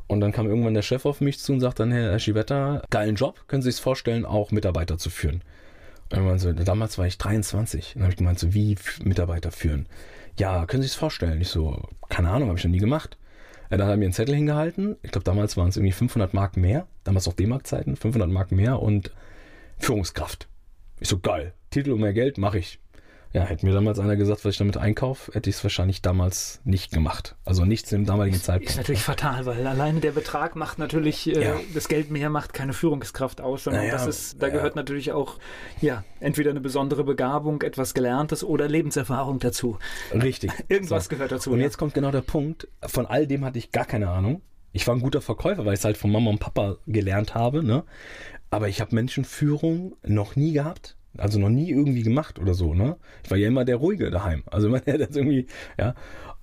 Und dann kam irgendwann der Chef auf mich zu und sagt dann, Herr Schivetta, geilen Job, können Sie sich vorstellen, auch Mitarbeiter zu führen? Und dann so, damals war ich 23. Dann habe ich gemeint, so, wie Mitarbeiter führen? Ja, können Sie sich vorstellen? Ich so, keine Ahnung, habe ich noch nie gemacht. Ja, dann hat er mir einen Zettel hingehalten. Ich glaube, damals waren es irgendwie 500 Mark mehr. Damals auch D-Mark-Zeiten, 500 Mark mehr und Führungskraft. Ich so, geil. Titel und mehr Geld, mache ich. Ja, hätte mir damals einer gesagt, was ich damit einkaufe, hätte ich es wahrscheinlich damals nicht gemacht. Also nicht zu dem damaligen Zeitpunkt.
Ist natürlich fatal, weil alleine der Betrag macht natürlich, äh, ja. das Geld mehr macht keine Führungskraft aus, sondern naja, das ist, da ja. gehört natürlich auch, ja, entweder eine besondere Begabung, etwas Gelerntes oder Lebenserfahrung dazu.
Richtig.
Irgendwas so. gehört dazu.
Und ja. jetzt kommt genau der Punkt, von all dem hatte ich gar keine Ahnung. Ich war ein guter Verkäufer, weil ich es halt von Mama und Papa gelernt habe, ne? Aber ich habe Menschenführung noch nie gehabt also noch nie irgendwie gemacht oder so, ne? Ich war ja immer der Ruhige daheim. Also immer der, der irgendwie, ja.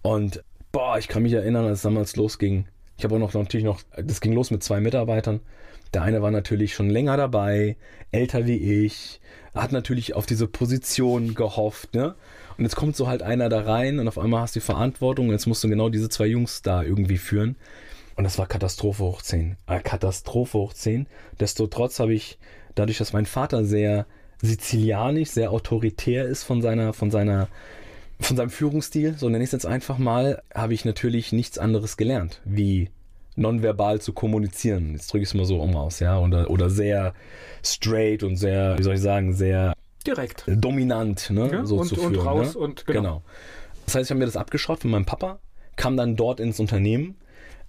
Und boah, ich kann mich erinnern, als es damals losging. Ich habe auch noch natürlich noch, das ging los mit zwei Mitarbeitern. Der eine war natürlich schon länger dabei, älter wie ich, hat natürlich auf diese Position gehofft, ne? Und jetzt kommt so halt einer da rein und auf einmal hast du die Verantwortung und jetzt musst du genau diese zwei Jungs da irgendwie führen. Und das war Katastrophe hoch 10. Äh, Katastrophe hoch 10. Desto trotz habe ich, dadurch, dass mein Vater sehr sizilianisch, sehr autoritär ist von seiner, von seiner, von seinem Führungsstil, so nenne ich es jetzt einfach mal, habe ich natürlich nichts anderes gelernt, wie nonverbal zu kommunizieren. Jetzt drücke ich es mal so um aus, ja, oder, oder sehr straight und sehr, wie soll ich sagen, sehr
direkt,
dominant, ne,
ja,
so
und,
zu
führen.
Und
raus
ne?
und genau. genau.
Das heißt, ich habe mir das abgeschaut von meinem Papa, kam dann dort ins Unternehmen,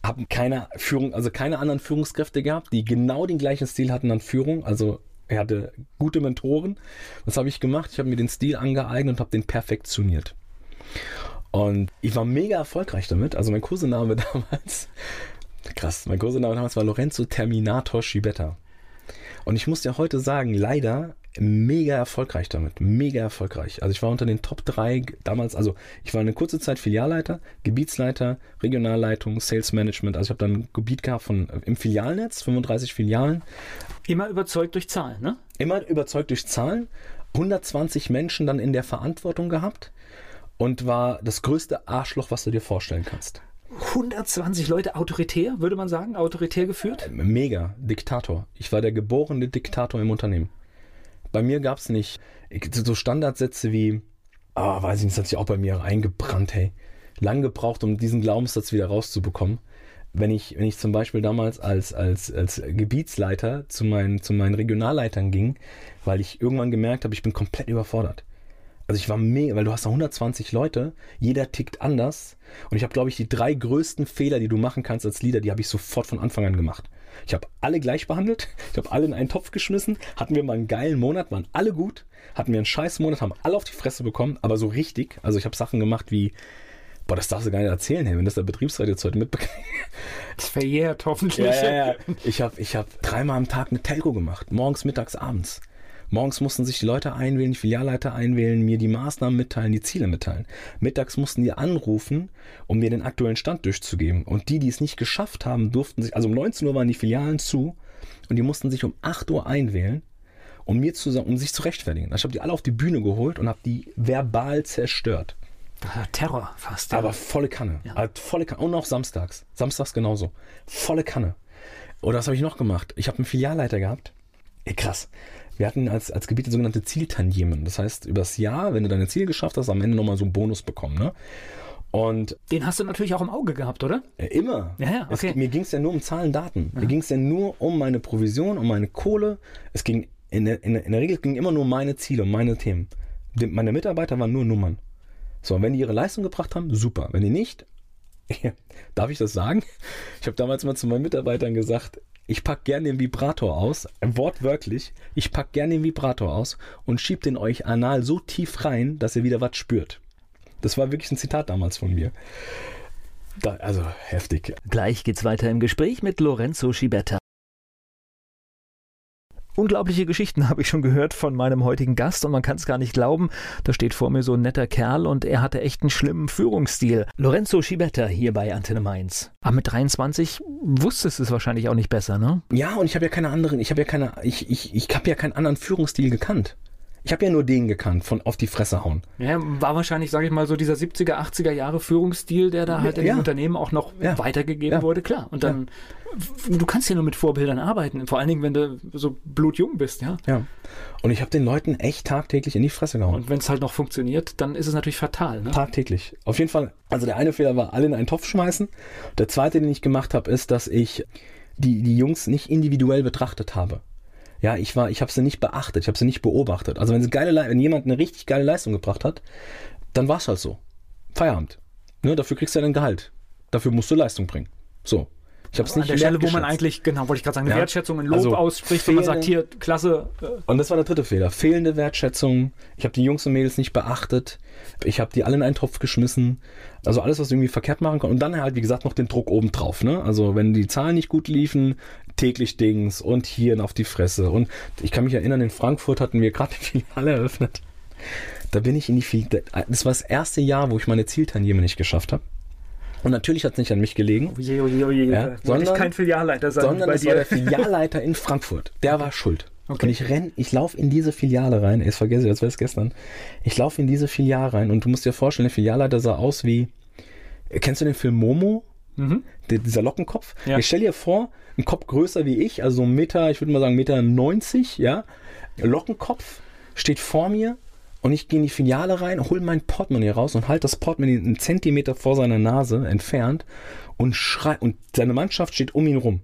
habe keine Führung, also keine anderen Führungskräfte gehabt, die genau den gleichen Stil hatten an Führung, also er hatte gute Mentoren. Was habe ich gemacht? Ich habe mir den Stil angeeignet und habe den perfektioniert. Und ich war mega erfolgreich damit. Also mein Kursename damals, krass, mein Kursename damals war Lorenzo Terminator Schibetta. Und ich muss ja heute sagen, leider mega erfolgreich damit. Mega erfolgreich. Also ich war unter den Top 3 damals, also ich war eine kurze Zeit Filialleiter, Gebietsleiter, Regionalleitung, Sales Management. Also ich habe dann ein Gebiet gehabt von im Filialnetz, 35 Filialen.
Immer überzeugt durch Zahlen, ne?
Immer überzeugt durch Zahlen. 120 Menschen dann in der Verantwortung gehabt und war das größte Arschloch, was du dir vorstellen kannst.
120 Leute autoritär, würde man sagen, autoritär geführt?
Mega, Diktator. Ich war der geborene Diktator im Unternehmen. Bei mir gab es nicht so Standardsätze wie, ah, weiß ich nicht, das hat sich auch bei mir eingebrannt, hey. Lang gebraucht, um diesen Glaubenssatz wieder rauszubekommen. Wenn ich, wenn ich zum Beispiel damals als, als, als Gebietsleiter zu meinen, zu meinen Regionalleitern ging, weil ich irgendwann gemerkt habe, ich bin komplett überfordert. Also ich war mega, weil du hast da 120 Leute, jeder tickt anders. Und ich habe, glaube ich, die drei größten Fehler, die du machen kannst als Leader, die habe ich sofort von Anfang an gemacht. Ich habe alle gleich behandelt, ich habe alle in einen Topf geschmissen, hatten wir mal einen geilen Monat, waren alle gut, hatten wir einen scheiß Monat, haben alle auf die Fresse bekommen, aber so richtig. Also ich habe Sachen gemacht wie, boah, das darfst du gar nicht erzählen, hey, wenn das der Betriebsrat jetzt heute mitbekommt.
Das verjährt hoffentlich.
Ja, ja, ja. Ich habe ich hab dreimal am Tag eine Telco gemacht, morgens, mittags, abends. Morgens mussten sich die Leute einwählen, die Filialleiter einwählen, mir die Maßnahmen mitteilen, die Ziele mitteilen. Mittags mussten die anrufen, um mir den aktuellen Stand durchzugeben. Und die, die es nicht geschafft haben, durften sich, also um 19 Uhr waren die Filialen zu und die mussten sich um 8 Uhr einwählen, um mir zu um sich zu rechtfertigen. Ich habe die alle auf die Bühne geholt und habe die verbal zerstört.
Terror fast.
Ja. Aber volle Kanne. Ja. Also volle Kanne. Und auch samstags. Samstags genauso. Volle Kanne. Oder was habe ich noch gemacht? Ich habe einen Filialleiter gehabt. Ey, krass. Wir hatten als, als Gebiet sogenannte Zieltantiemen. Das heißt, übers Jahr, wenn du deine Ziele geschafft hast, am Ende nochmal so einen Bonus bekommen. Ne? Und
Den hast du natürlich auch im Auge gehabt, oder?
Äh, immer.
Ja, ja, okay.
Es, mir ging es ja nur um Zahlen, Daten. Ja. Mir ging es ja nur um meine Provision, um meine Kohle. Es ging in der, in, der, in der Regel ging immer nur um meine Ziele, um meine Themen. Die, meine Mitarbeiter waren nur Nummern. So, und wenn die ihre Leistung gebracht haben, super. Wenn die nicht, darf ich das sagen? Ich habe damals mal zu meinen Mitarbeitern gesagt, ich pack gerne den Vibrator aus, wortwörtlich, ich pack gerne den Vibrator aus und schieb den euch anal so tief rein, dass ihr wieder was spürt. Das war wirklich ein Zitat damals von mir. Da, also heftig.
Gleich geht's weiter im Gespräch mit Lorenzo Schibetta. Unglaubliche Geschichten habe ich schon gehört von meinem heutigen Gast und man kann es gar nicht glauben. Da steht vor mir so ein netter Kerl und er hatte echt einen schlimmen Führungsstil. Lorenzo Schibetta hier bei Antenne Mainz. Aber mit 23 wusstest du es wahrscheinlich auch nicht besser, ne?
Ja, und ich habe ja keine anderen, ich habe ja keine, ich, ich, ich habe ja keinen anderen Führungsstil gekannt. Ich habe ja nur den gekannt, von auf die Fresse hauen.
Ja, war wahrscheinlich, sage ich mal, so dieser 70er, 80er Jahre Führungsstil, der da halt in ja. den Unternehmen auch noch weitergegeben wurde, klar. Und dann, du kannst ja nur mit Vorbildern arbeiten, vor allen Dingen, wenn du so blutjung bist, ja.
Ja. Und ich habe den Leuten echt tagtäglich in die Fresse gehauen.
Und wenn es halt noch funktioniert, dann ist es natürlich fatal, ne?
Tagtäglich. Auf jeden Fall. Also der eine Fehler war, alle in einen Topf schmeißen. Der zweite, den ich gemacht habe, ist, dass ich die, die Jungs nicht individuell betrachtet habe. Ja, ich war, ich habe sie nicht beachtet, ich habe sie nicht beobachtet. Also wenn sie geile, wenn jemand eine richtig geile Leistung gebracht hat, dann war es halt so. Feierabend. Ne, dafür kriegst du ja dein Gehalt. Dafür musst du Leistung bringen. So.
Ich habe es nicht An der Stelle, wo man eigentlich, genau, wollte ich gerade sagen, eine ja. Wertschätzung, ein Lob also ausspricht, wenn man sagt, hier, klasse.
Äh. Und das war der dritte Fehler. Fehlende Wertschätzung. Ich habe die Jungs und Mädels nicht beachtet. Ich habe die alle in einen Topf geschmissen. Also alles, was irgendwie verkehrt machen kann. Und dann halt, wie gesagt, noch den Druck obendrauf. Ne? Also wenn die Zahlen nicht gut liefen, täglich Dings und hier auf die Fresse. Und ich kann mich erinnern, in Frankfurt hatten wir gerade die Filiale eröffnet. Da bin ich in die Filiale. Das war das erste Jahr, wo ich meine Zieltaniere nicht geschafft habe. Und natürlich hat es nicht an mich gelegen.
Oje, oje, oje. Ja,
sondern,
ich kein Filialleiter sein.
Sondern es war der Filialleiter in Frankfurt. Der war schuld. Okay. Und ich renn, ich laufe in diese Filiale rein. Ich vergesse, als wäre es gestern. Ich laufe in diese Filiale rein und du musst dir vorstellen, der Filialleiter sah aus wie. Kennst du den Film Momo? Mhm. Der, dieser Lockenkopf. Ja. Ich stell dir vor, ein Kopf größer wie ich, also ein Meter, ich würde mal sagen Meter 90, ja. Lockenkopf steht vor mir und ich gehe in die Filiale rein, hole mein Portemonnaie raus und halte das Portemonnaie einen Zentimeter vor seiner Nase entfernt und schrei und seine Mannschaft steht um ihn rum.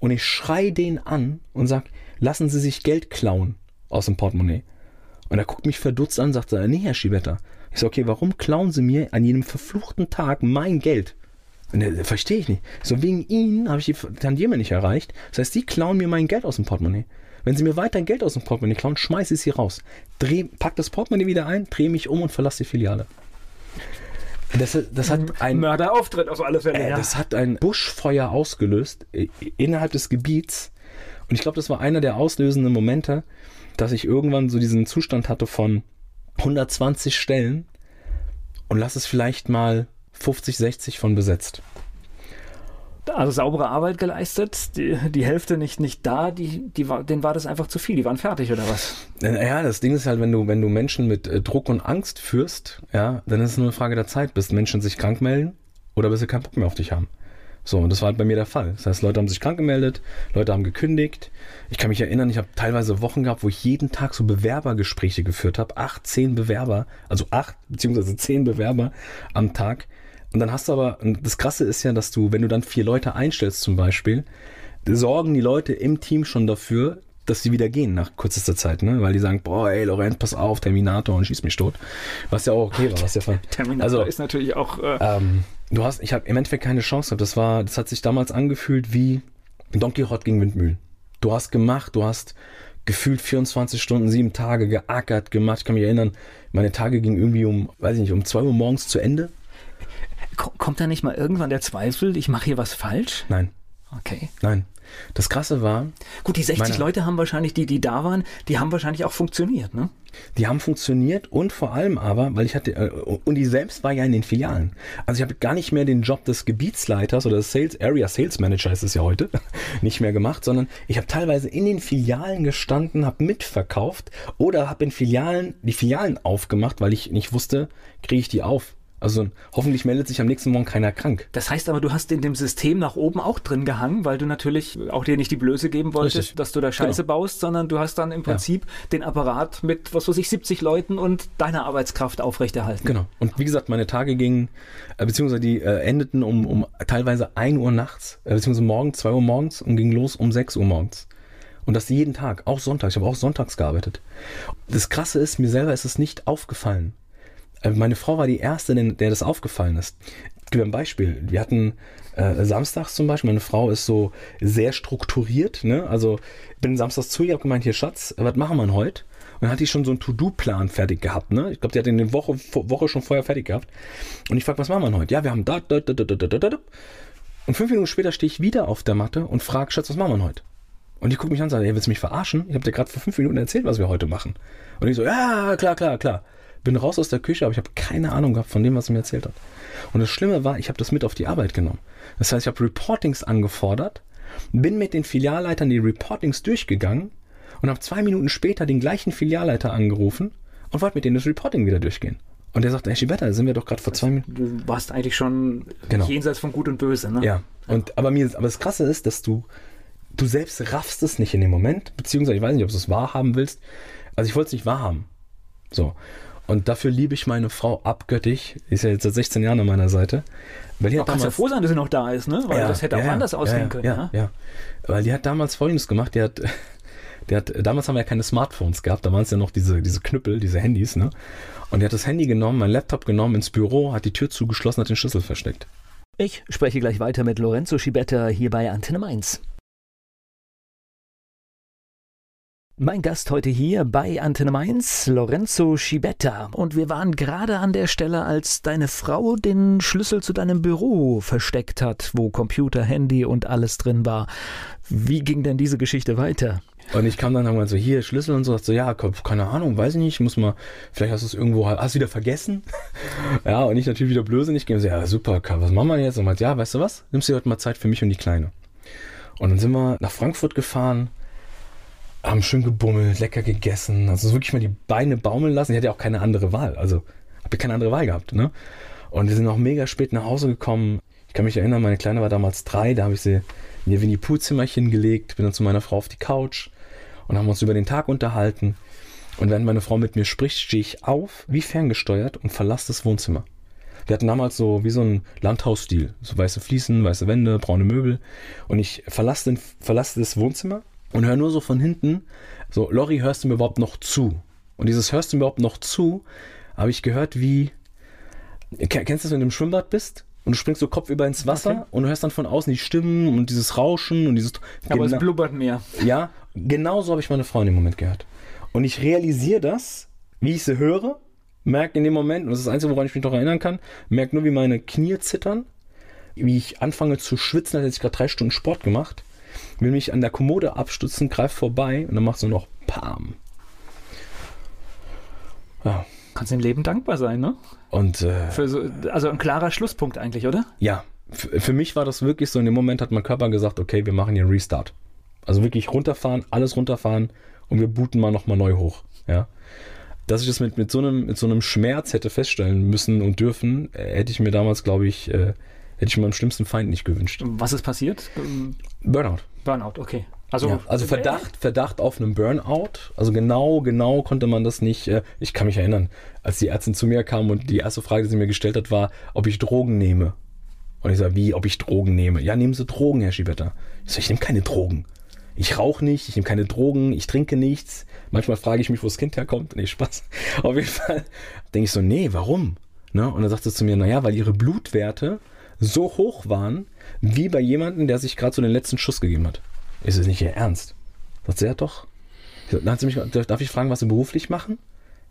Und ich schrei den an und sag, lassen Sie sich Geld klauen aus dem Portemonnaie. Und er guckt mich verdutzt an und sagt, nee, Herr Schibetter. Ich sage, okay, warum klauen Sie mir an jedem verfluchten Tag mein Geld? Der, verstehe ich nicht. So wegen Ihnen habe ich die Tantieme nicht erreicht. Das heißt, Sie klauen mir mein Geld aus dem Portemonnaie. Wenn sie mir weiter Geld aus dem Portemonnaie klauen, schmeiße ich sie raus. Dreh, pack das Portemonnaie wieder ein, drehe mich um und verlasse die Filiale. Das, das hat ein
Mörderauftritt auf alle Fälle.
Äh, das hat ein Buschfeuer ausgelöst äh, innerhalb des Gebiets. Und ich glaube, das war einer der auslösenden Momente, dass ich irgendwann so diesen Zustand hatte von 120 Stellen und lass es vielleicht mal 50, 60 von besetzt
also saubere Arbeit geleistet, die, die Hälfte nicht, nicht da, die, die war, denen war das einfach zu viel, die waren fertig oder was?
Ja, das Ding ist halt, wenn du, wenn du Menschen mit äh, Druck und Angst führst, ja, dann ist es nur eine Frage der Zeit, bis Menschen sich krank melden oder bis sie keinen Bock mehr auf dich haben. So, und das war halt bei mir der Fall. Das heißt, Leute haben sich krank gemeldet, Leute haben gekündigt. Ich kann mich erinnern, ich habe teilweise Wochen gehabt, wo ich jeden Tag so Bewerbergespräche geführt habe. Acht, zehn Bewerber, also acht beziehungsweise zehn Bewerber am Tag und dann hast du aber, das Krasse ist ja, dass du, wenn du dann vier Leute einstellst zum Beispiel, sorgen die Leute im Team schon dafür, dass sie wieder gehen nach kürzester Zeit, ne? Weil die sagen, boah, ey, Lorenz, pass auf, Terminator und schieß mich tot. Was ja auch okay war, was ja
Terminator also, ist natürlich auch.
Äh ähm, du hast, ich habe im Endeffekt keine Chance gehabt. Das war, das hat sich damals angefühlt wie Don Quixote gegen Windmühlen. Du hast gemacht, du hast gefühlt 24 Stunden, sieben Tage geackert, gemacht. Ich kann mich erinnern, meine Tage gingen irgendwie um, weiß ich nicht, um 2 Uhr morgens zu Ende
kommt da nicht mal irgendwann der Zweifel, ich mache hier was falsch?
Nein.
Okay.
Nein. Das Krasse war.
Gut, die 60 meine, Leute haben wahrscheinlich, die, die da waren, die haben wahrscheinlich auch funktioniert, ne?
Die haben funktioniert und vor allem aber, weil ich hatte, äh, und die selbst war ja in den Filialen. Also ich habe gar nicht mehr den Job des Gebietsleiters oder des Sales Area Sales Manager ist es ja heute, nicht mehr gemacht, sondern ich habe teilweise in den Filialen gestanden, habe mitverkauft oder habe in Filialen die Filialen aufgemacht, weil ich nicht wusste, kriege ich die auf. Also hoffentlich meldet sich am nächsten Morgen keiner krank.
Das heißt aber, du hast in dem System nach oben auch drin gehangen, weil du natürlich auch dir nicht die Blöße geben wolltest, Richtig. dass du da Scheiße genau. baust, sondern du hast dann im Prinzip ja. den Apparat mit, was weiß ich, 70 Leuten und deiner Arbeitskraft aufrechterhalten.
Genau. Und wie gesagt, meine Tage gingen, äh, beziehungsweise die äh, endeten um, um teilweise 1 Uhr nachts, äh, beziehungsweise morgens, 2 Uhr morgens und gingen los um 6 Uhr morgens. Und das jeden Tag, auch sonntags. Ich habe auch sonntags gearbeitet. Das Krasse ist, mir selber ist es nicht aufgefallen. Äh, meine Frau war die Erste, der das aufgefallen ist. Ich gebe ein Beispiel. Wir hatten äh, samstags zum Beispiel, meine Frau ist so sehr strukturiert. Ne? Also bin samstags zu ihr, habe gemeint, hier Schatz, was machen wir heute? Und dann hat die schon so einen To-Do-Plan fertig gehabt. Ne? Ich glaube, die hat den Woche, Woche schon vorher fertig gehabt. Und ich frage, was machen wir heute? Ja, wir haben da, da, da, da, da, da, da. Und fünf Minuten später stehe ich wieder auf der Matte und frage, Schatz, was machen wir heute? Und die guckt mich an und sagt, ey, willst du mich verarschen? Ich habe dir gerade vor fünf Minuten erzählt, was wir heute machen. Und ich so, ja, klar, klar, klar. Bin raus aus der Küche, aber ich habe keine Ahnung gehabt von dem, was sie mir erzählt hat. Und das Schlimme war, ich habe das mit auf die Arbeit genommen. Das heißt, ich habe Reportings angefordert, bin mit den Filialleitern die Reportings durchgegangen und habe zwei Minuten später den gleichen Filialleiter angerufen und wollte mit denen das Reporting wieder durchgehen. Und der sagte, hey Schibetta, da sind wir doch gerade vor zwei Minuten.
Du warst eigentlich schon
Genau.
jenseits von Gut und Böse, ne?
Ja. Und, aber, mir, aber das Krasse ist, dass du, du selbst raffst es nicht in dem Moment, beziehungsweise ich weiß nicht, ob du es wahrhaben willst. Also ich wollte es nicht wahrhaben. So. Und dafür liebe ich meine Frau abgöttig. Die ist ja jetzt seit 16 Jahren an meiner Seite. Weil die
Du
hat
kannst ja
damals,
froh sein, dass sie noch da ist, ne? Weil
Ja,
das hätte
ja,
auch
ja,
anders aussehen
ja,
können.
Ja,
Ja,
ja. Weil die hat damals Folgendes gemacht. Die hat, die hat, damals haben wir ja keine Smartphones gehabt. Da waren es ja noch diese, diese Knüppel, diese Handys, ne? Und die hat das Handy genommen, mein Laptop genommen, ins Büro, hat die Tür zugeschlossen, hat den Schlüssel versteckt.
Ich spreche gleich weiter mit Lorenzo Schibetta hier bei Antenne Mainz. Mein Gast heute hier bei Antenne Mainz, Lorenzo Schibetta. Und wir waren gerade an der Stelle, als deine Frau den Schlüssel zu deinem Büro versteckt hat, wo Computer, Handy und alles drin war. Wie ging denn diese Geschichte weiter?
Und ich kam dann irgendwann so, hier, Schlüssel und so, dachte so, ja, komm, keine Ahnung, weiß ich nicht, muss mal, vielleicht hast du es irgendwo, hast du wieder vergessen? ja, und ich natürlich wieder blödsinnig gehen, so, ja, super, was machen wir jetzt? Und meinte, ja, weißt du was, nimmst du heute mal Zeit für mich und die Kleine. Und dann sind wir nach Frankfurt gefahren, haben schön gebummelt, lecker gegessen, also wirklich mal die Beine baumeln lassen. Ich hatte ja auch keine andere Wahl, also habe ja keine andere Wahl gehabt, ne? Und wir sind auch mega spät nach Hause gekommen. Ich kann mich erinnern, meine Kleine war damals drei, da habe ich sie in ihr Winnie-Pooh-Zimmerchen gelegt, bin dann zu meiner Frau auf die Couch und haben uns über den Tag unterhalten. Und wenn meine Frau mit mir spricht, stehe ich auf, wie ferngesteuert und verlasse das Wohnzimmer. Wir hatten damals so wie so ein Landhausstil, so weiße Fliesen, weiße Wände, braune Möbel. Und ich verlasse, den, verlasse das Wohnzimmer und höre nur so von hinten, so, Lori, hörst du mir überhaupt noch zu? Und dieses hörst du mir überhaupt noch zu, habe ich gehört wie, Ken- kennst du das, wenn du im Schwimmbad bist? Und du springst so kopfüber ins Wasser
Okay.
und du hörst dann von außen die Stimmen und dieses Rauschen und dieses.
Aber es blubbert mehr.
ja, genau so habe ich meine Frau in dem Moment gehört. Und ich realisiere das, wie ich sie höre, merke in dem Moment, und das ist das Einzige, woran ich mich noch erinnern kann, merke nur, wie meine Knie zittern, wie ich anfange zu schwitzen, als hätte ich gerade drei Stunden Sport gemacht, will mich an der Kommode abstützen, greife vorbei und dann macht so noch Pam. Ja,
Kannst dem Leben dankbar sein, ne?
und äh,
Für so, also ein klarer Schlusspunkt eigentlich, oder?
ja, f- für mich war das wirklich so, in dem Moment hat mein Körper gesagt, okay, wir machen hier einen Restart. Also wirklich runterfahren, alles runterfahren und wir booten mal nochmal neu hoch. Ja. Dass ich das mit, mit, so einem, mit so einem Schmerz hätte feststellen müssen und dürfen, äh, hätte ich mir damals, glaube ich, äh, hätte ich meinem schlimmsten Feind nicht gewünscht.
Was ist passiert?
Burnout.
Burnout, okay. Also,
Ja, also Verdacht, Verdacht auf einen Burnout. Also genau, genau konnte man das nicht. Äh, ich kann mich erinnern, als die Ärztin zu mir kam und die erste Frage, die sie mir gestellt hat, war, ob ich Drogen nehme. Und ich sage, wie, ob ich Drogen nehme? Ja, nehmen Sie Drogen, Herr Schiebetter. Ich sage, ich nehme keine Drogen. Ich rauche nicht, ich nehme keine Drogen, ich trinke nichts. Manchmal frage ich mich, wo das Kind herkommt. Nee, Spaß. Auf jeden Fall denke ich so, nee, warum? Ne? Und dann sagt sie zu mir, naja, weil ihre Blutwerte so hoch waren, wie bei jemandem, der sich gerade so den letzten Schuss gegeben hat. Ist es nicht Ihr Ernst? Sagt sie, ja doch. So, Dann hat sie mich, darf ich fragen, was Sie beruflich machen?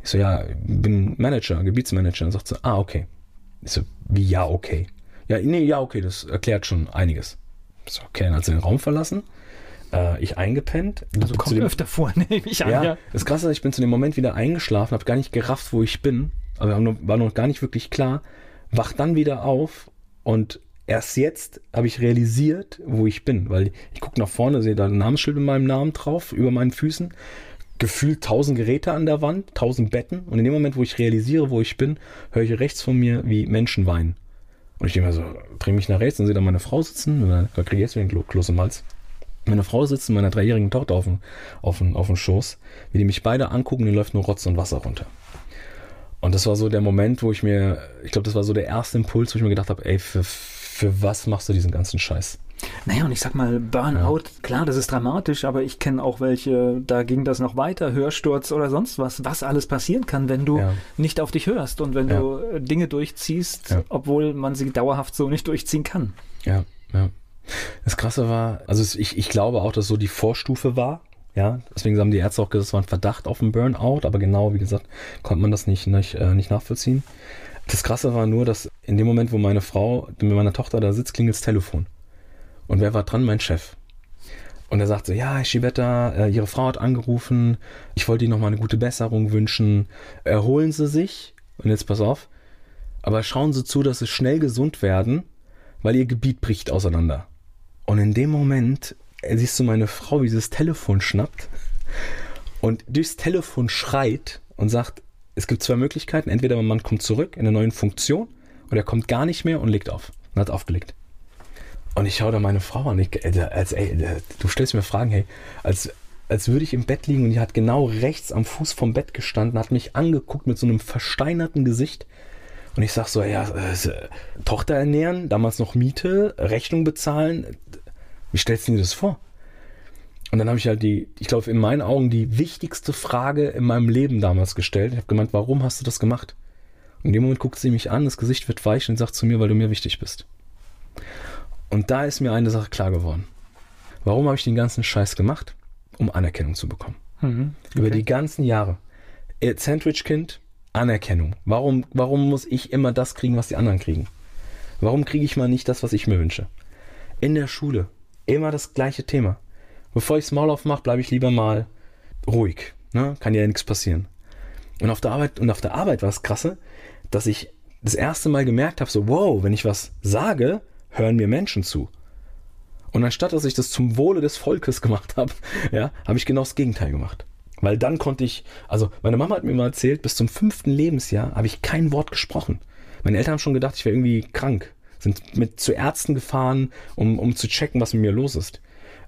Ich so, ja, bin Manager, Gebietsmanager. Dann sagt sie, ah, okay. Ich so, wie ja, okay? Ja, nee, ja, okay, das erklärt schon einiges. Ich so, okay, dann hat sie den Raum verlassen. Äh, ich eingepennt.
also kommt
dem-
öfter vor, nehme ich an.
ja,
Ja.
das Krasse ist, ich bin zu dem Moment wieder eingeschlafen, habe gar nicht gerafft, wo ich bin. Also noch- war noch gar nicht wirklich klar. Wach dann wieder auf und erst jetzt habe ich realisiert, wo ich bin. Weil ich gucke nach vorne, sehe da ein Namensschild mit meinem Namen drauf, über meinen Füßen. Gefühlt tausend Geräte an der Wand, tausend Betten. Und in dem Moment, wo ich realisiere, wo ich bin, höre ich rechts von mir, wie Menschen weinen. Und ich denke mir so, drehe mich nach rechts und sehe da meine Frau sitzen. Dann kriege ich jetzt wieder einen Klo- Kloß im Hals meine Frau sitzt mit meiner dreijährigen Tochter auf dem, auf dem, auf dem Schoß, wie die mich beide angucken, die läuft nur Rotz und Wasser runter. Und das war so der Moment, wo ich mir, ich glaube, das war so der erste Impuls, wo ich mir gedacht habe, ey, für, für was machst du diesen ganzen Scheiß?
Naja, und ich sag mal, Burnout, klar, das ist dramatisch, aber ich kenne auch welche, da ging das noch weiter, Hörsturz oder sonst was, was alles passieren kann, wenn du
Ja.
nicht auf dich hörst und wenn
Ja.
du äh, Dinge durchziehst,
Ja.
obwohl man sie dauerhaft so nicht durchziehen kann.
Ja, ja. Das Krasse war, also ich, ich glaube auch, dass so die Vorstufe war. Ja, deswegen haben die Ärzte auch gesagt, es war ein Verdacht auf einen Burnout, aber genau, wie gesagt, konnte man das nicht, nicht, äh, nicht nachvollziehen. Das Krasse war nur, dass in dem Moment, wo meine Frau mit meiner Tochter da sitzt, klingelt das Telefon. Und wer war dran? Mein Chef. Und er sagt so, ja, Schibetta, äh, Ihre Frau hat angerufen, ich wollte Ihnen nochmal eine gute Besserung wünschen. Erholen Sie sich, und jetzt pass auf, aber schauen Sie zu, dass Sie schnell gesund werden, weil Ihr Gebiet bricht auseinander. Und in dem Moment siehst du meine Frau, wie sie das Telefon schnappt und durchs Telefon schreit und sagt, es gibt zwei Möglichkeiten, entweder mein Mann kommt zurück in einer neuen Funktion oder er kommt gar nicht mehr und legt auf. Und hat aufgelegt. Und ich schaue da meine Frau an. Ich, äh, als, ey, äh, du stellst mir Fragen, hey, als, als würde ich im Bett liegen und die hat genau rechts am Fuß vom Bett gestanden, hat mich angeguckt mit so einem versteinerten Gesicht. Und ich sag so, ja, äh, Tochter ernähren, damals noch Miete, Rechnung bezahlen. Wie stellst du dir das vor? Und dann habe ich halt die, ich glaube, in meinen Augen die wichtigste Frage in meinem Leben damals gestellt. Ich habe gemeint, warum hast du das gemacht? Und in dem Moment guckt sie mich an, das Gesicht wird weich und sagt zu mir, weil du mir wichtig bist. Und da ist mir eine Sache klar geworden. Warum habe ich den ganzen Scheiß gemacht? Um Anerkennung zu bekommen. Mhm, okay. Über die ganzen Jahre. Sandwich-Kind, Anerkennung. Warum, warum muss ich immer das kriegen, was die anderen kriegen? Warum kriege ich mal nicht das, was ich mir wünsche? In der Schule immer das gleiche Thema. Bevor ich Small aufmache, bleibe ich lieber mal ruhig. Ne? Kann ja nichts passieren. Und auf der Arbeit, und auf der Arbeit war es krasse, dass ich das erste Mal gemerkt habe, so, wow, wenn ich was sage, hören mir Menschen zu. Und anstatt dass ich das zum Wohle des Volkes gemacht habe, ja, habe ich genau das Gegenteil gemacht. Weil dann konnte ich, also meine Mama hat mir mal erzählt, bis zum fünften Lebensjahr habe ich kein Wort gesprochen. Meine Eltern haben schon gedacht, ich wäre irgendwie krank. Sind mit zu Ärzten gefahren, um, um zu checken, was mit mir los ist.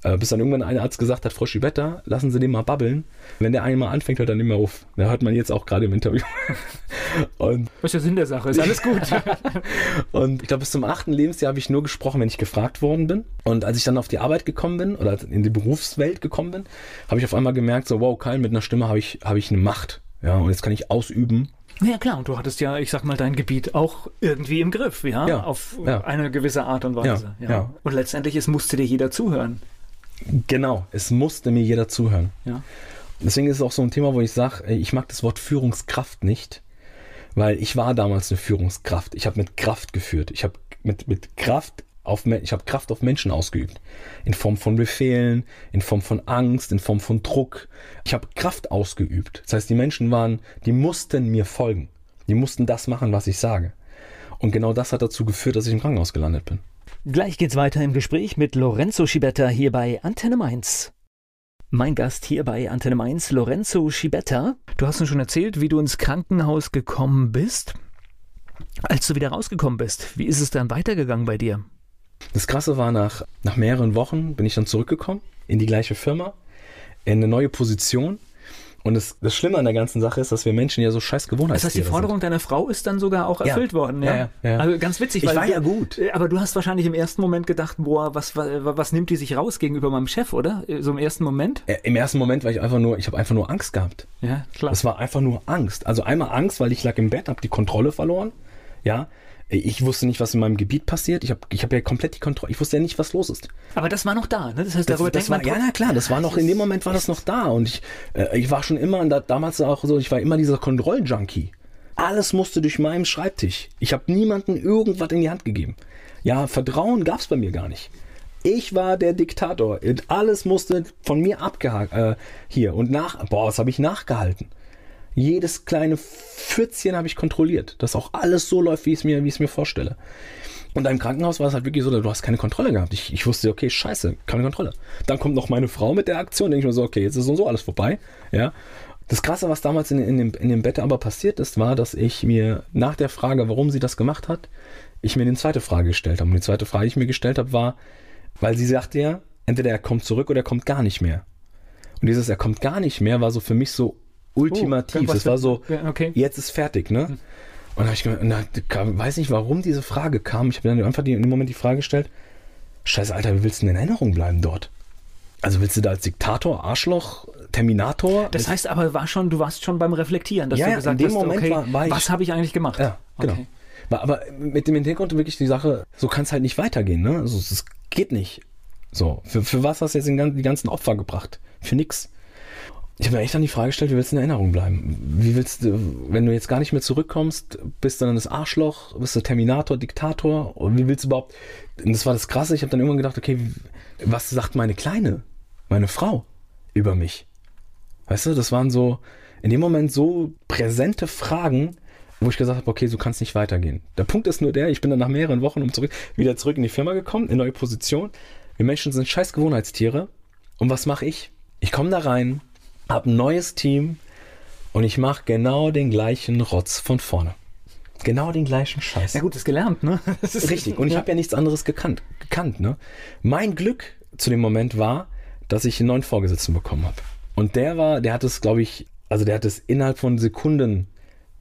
Äh, bis dann irgendwann ein Arzt gesagt hat, Frau Schibetta, lassen Sie den mal babbeln. Wenn der einmal anfängt, hört er nicht mehr auf. Da hört man jetzt auch gerade im Interview.
und Was ist der Sinn der Sache? Ist alles gut.
und ich glaube, bis zum achten Lebensjahr habe ich nur gesprochen, wenn ich gefragt worden bin. Und als ich dann auf die Arbeit gekommen bin oder in die Berufswelt gekommen bin, habe ich auf einmal gemerkt, so wow, Kyle, mit einer Stimme habe ich, habe ich eine Macht. Ja, und jetzt kann ich ausüben,
ja klar, und du hattest ja, ich sag mal, dein Gebiet auch irgendwie im Griff, ja, ja auf ja. eine gewisse Art und Weise. Ja, ja. Und letztendlich, es musste dir jeder zuhören.
Genau, es musste mir jeder zuhören. Ja. Deswegen ist es auch so ein Thema, wo ich sage, ich mag das Wort Führungskraft nicht, weil ich war damals eine Führungskraft. Ich habe mit Kraft geführt. Ich habe mit, mit Kraft auf, ich habe Kraft auf Menschen ausgeübt. In Form von Befehlen, in Form von Angst, in Form von Druck. Ich habe Kraft ausgeübt. Das heißt, die Menschen waren, die mussten mir folgen. Die mussten das machen, was ich sage. Und genau das hat dazu geführt, dass ich im Krankenhaus gelandet bin.
Gleich geht's weiter im Gespräch mit Lorenzo Schibetta hier bei Antenne Mainz. Mein Gast hier bei Antenne Mainz, Lorenzo Schibetta. Du hast uns schon erzählt, wie du ins Krankenhaus gekommen bist. Als du wieder rausgekommen bist, wie ist es dann weitergegangen bei dir?
Das Krasse war, nach, nach mehreren Wochen bin ich dann zurückgekommen in die gleiche Firma, in eine neue Position und das, das Schlimme an der ganzen Sache ist, dass wir Menschen ja so scheiß gewohnt
Das heißt, die Forderung sind. deiner Frau ist dann sogar auch erfüllt ja. worden, ja? Ja, ja? Also ganz witzig.
Ich war ja gut.
Äh, aber du hast wahrscheinlich im ersten Moment gedacht, boah, was, was, was nimmt die sich raus gegenüber meinem Chef, oder? Äh, so im ersten Moment?
Äh, Im ersten Moment war ich einfach nur, ich habe einfach nur Angst gehabt. Ja, klar. Das war einfach nur Angst. Also einmal Angst, weil ich lag im Bett, habe die Kontrolle verloren. Ja, ich wusste nicht, was in meinem Gebiet passiert. Ich habe ich hab ja komplett die Kontrolle. Ich wusste ja nicht, was los ist.
Aber das war noch da, ne?
Das heißt, darüber das, das war, Ja, na klar, das war noch, in dem Moment war das noch da. Und ich, äh, ich war schon immer, da, damals auch so, ich war immer dieser Kontrolljunkie. Alles musste durch meinen Schreibtisch. Ich habe niemandem irgendwas in die Hand gegeben. Ja, Vertrauen gab es bei mir gar nicht. Ich war der Diktator. Alles musste von mir abgehakt. Äh, hier. Und nach, boah, was habe ich nachgehalten? Jedes kleine Pfützchen habe ich kontrolliert, dass auch alles so läuft, wie ich es mir, wie ich es mir vorstelle. Und im Krankenhaus war es halt wirklich so, du hast keine Kontrolle gehabt. Ich, ich wusste, okay, scheiße, keine Kontrolle. Dann kommt noch meine Frau mit der Aktion, denke ich mir so, okay, jetzt ist so alles vorbei. Ja. Das Krasse, was damals in, in, dem, in dem Bett aber passiert ist, war, dass ich mir nach der Frage, warum sie das gemacht hat, ich mir eine zweite Frage gestellt habe. Und die zweite Frage, die ich mir gestellt habe, war, weil sie sagte ja, entweder er kommt zurück oder er kommt gar nicht mehr. Und dieses er kommt gar nicht mehr war so für mich so ultimativ. Oh, das war so, okay. jetzt ist fertig, ne? Hm. Und da habe ich na, weiß nicht, warum diese Frage kam. Ich habe dann einfach die, in dem Moment die Frage gestellt: Scheiße, Alter, wie willst du denn in Erinnerung bleiben dort? Also willst du da als Diktator, Arschloch, Terminator?
Das heißt aber, war schon, du warst schon beim Reflektieren, dass
ja,
du gesagt
in dem
hast,
Moment
okay,
war, war ich,
was habe ich eigentlich gemacht?
Ja, genau. Okay. Aber mit dem Hintergrund wirklich die Sache, so kann es halt nicht weitergehen, ne? Also es geht nicht. So, für, für was hast du jetzt die ganzen Opfer gebracht? Für nix. Ich habe mir echt dann die Frage gestellt, wie willst du in Erinnerung bleiben? Wie willst du, wenn du jetzt gar nicht mehr zurückkommst, bist du dann das Arschloch, bist du Terminator, Diktator? Und wie willst du überhaupt? Und das war das Krasse, ich habe dann irgendwann gedacht, okay, was sagt meine Kleine? meine Frau über mich? Weißt du, das waren so in dem Moment so präsente Fragen, wo ich gesagt habe, okay, so kann nicht weitergehen. Der Punkt ist nur der, ich bin dann nach mehreren Wochen um zurück, wieder zurück in die Firma gekommen, in neue Position. Wir Menschen sind scheiß Gewohnheitstiere. Und was mache ich? Ich komme da rein, habe ein neues Team und ich mache genau den gleichen Rotz von vorne. Genau den gleichen Scheiß.
Ja gut, ist gelernt, ne?
Ist Richtig. Und ich ja. habe ja nichts anderes gekannt. gekannt ne? Mein Glück zu dem Moment war, dass ich einen neuen Vorgesetzten bekommen habe. Und der war, der hat es, glaube ich, also der hat es innerhalb von Sekunden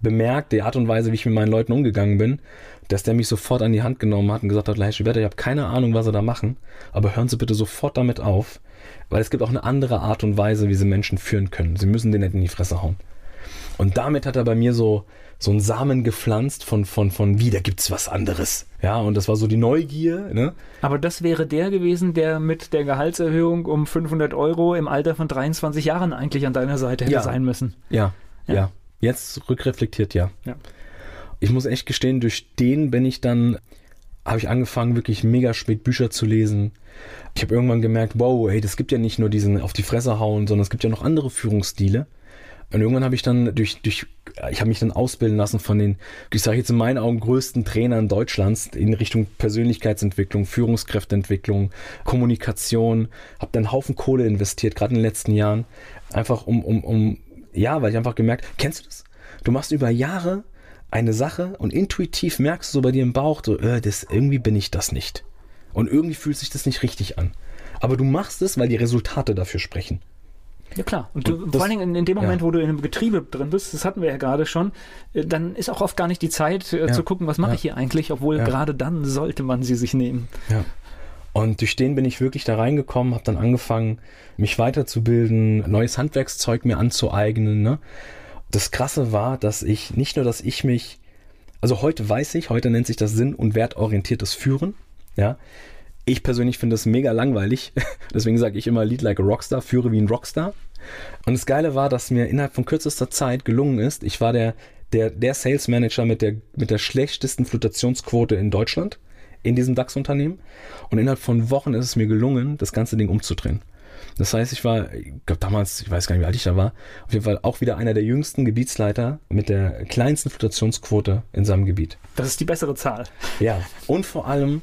bemerkt, die Art und Weise, wie ich mit meinen Leuten umgegangen bin, dass der mich sofort an die Hand genommen hat und gesagt hat, Herr Schibetta, ich habe keine Ahnung, was Sie da machen, aber hören Sie bitte sofort damit auf, weil es gibt auch eine andere Art und Weise, wie Sie Menschen führen können. Sie müssen den nicht in die Fresse hauen. Und damit hat er bei mir so, so einen Samen gepflanzt von, von, von wie, da gibt's was anderes. Ja, und das war so die Neugier. Ne?
Aber das wäre der gewesen, der mit der Gehaltserhöhung um 500 Euro im Alter von 23 Jahren eigentlich an deiner Seite hätte
ja.
sein müssen.
Ja, ja, ja. Jetzt rückreflektiert, ja. ja. Ich muss echt gestehen, durch den bin ich dann, habe ich angefangen, wirklich mega spät Bücher zu lesen. Ich habe irgendwann gemerkt, wow, hey, das gibt ja nicht nur diesen auf die Fresse hauen, sondern es gibt ja noch andere Führungsstile. Und irgendwann habe ich dann durch, durch ich habe mich dann ausbilden lassen von den, ich sage jetzt in meinen Augen, größten Trainern Deutschlands in Richtung Persönlichkeitsentwicklung, Führungskräfteentwicklung, Kommunikation, habe dann einen Haufen Kohle investiert, gerade in den letzten Jahren, einfach um, um, um, ja, weil ich einfach gemerkt, kennst du das? Du machst über Jahre eine Sache und intuitiv merkst du so bei dir im Bauch, so, äh, das, irgendwie bin ich das nicht. Und irgendwie fühlt sich das nicht richtig an. Aber du machst es, weil die Resultate dafür sprechen.
Ja klar. Und, du, das, vor allen Dingen in, in dem Moment, ja. wo du in einem Getriebe drin bist, das hatten wir ja gerade schon, äh, dann ist auch oft gar nicht die Zeit äh, ja. zu gucken, was mache ja. ich hier eigentlich, obwohl gerade dann sollte man sie sich nehmen.
Ja. Und durch den bin ich wirklich da reingekommen, habe dann angefangen, mich weiterzubilden, neues Handwerkszeug mir anzueignen. Ne? Das Krasse war, dass ich nicht nur, dass ich mich, also heute weiß ich, heute nennt sich das Sinn- und wertorientiertes Führen. Ja, ich persönlich finde das mega langweilig. Deswegen sage ich immer Lead like a Rockstar, führe wie ein Rockstar. Und das Geile war, dass mir innerhalb von kürzester Zeit gelungen ist, ich war der, der, der Sales Manager mit der, mit der schlechtesten Flutationsquote in Deutschland in diesem DAX-Unternehmen. Und innerhalb von Wochen ist es mir gelungen, das ganze Ding umzudrehen. Das heißt, ich war, ich glaube damals, ich weiß gar nicht, wie alt ich da war, auf jeden Fall auch wieder einer der jüngsten Gebietsleiter mit der kleinsten Flutationsquote in seinem Gebiet.
Das ist die bessere Zahl.
Ja, und vor allem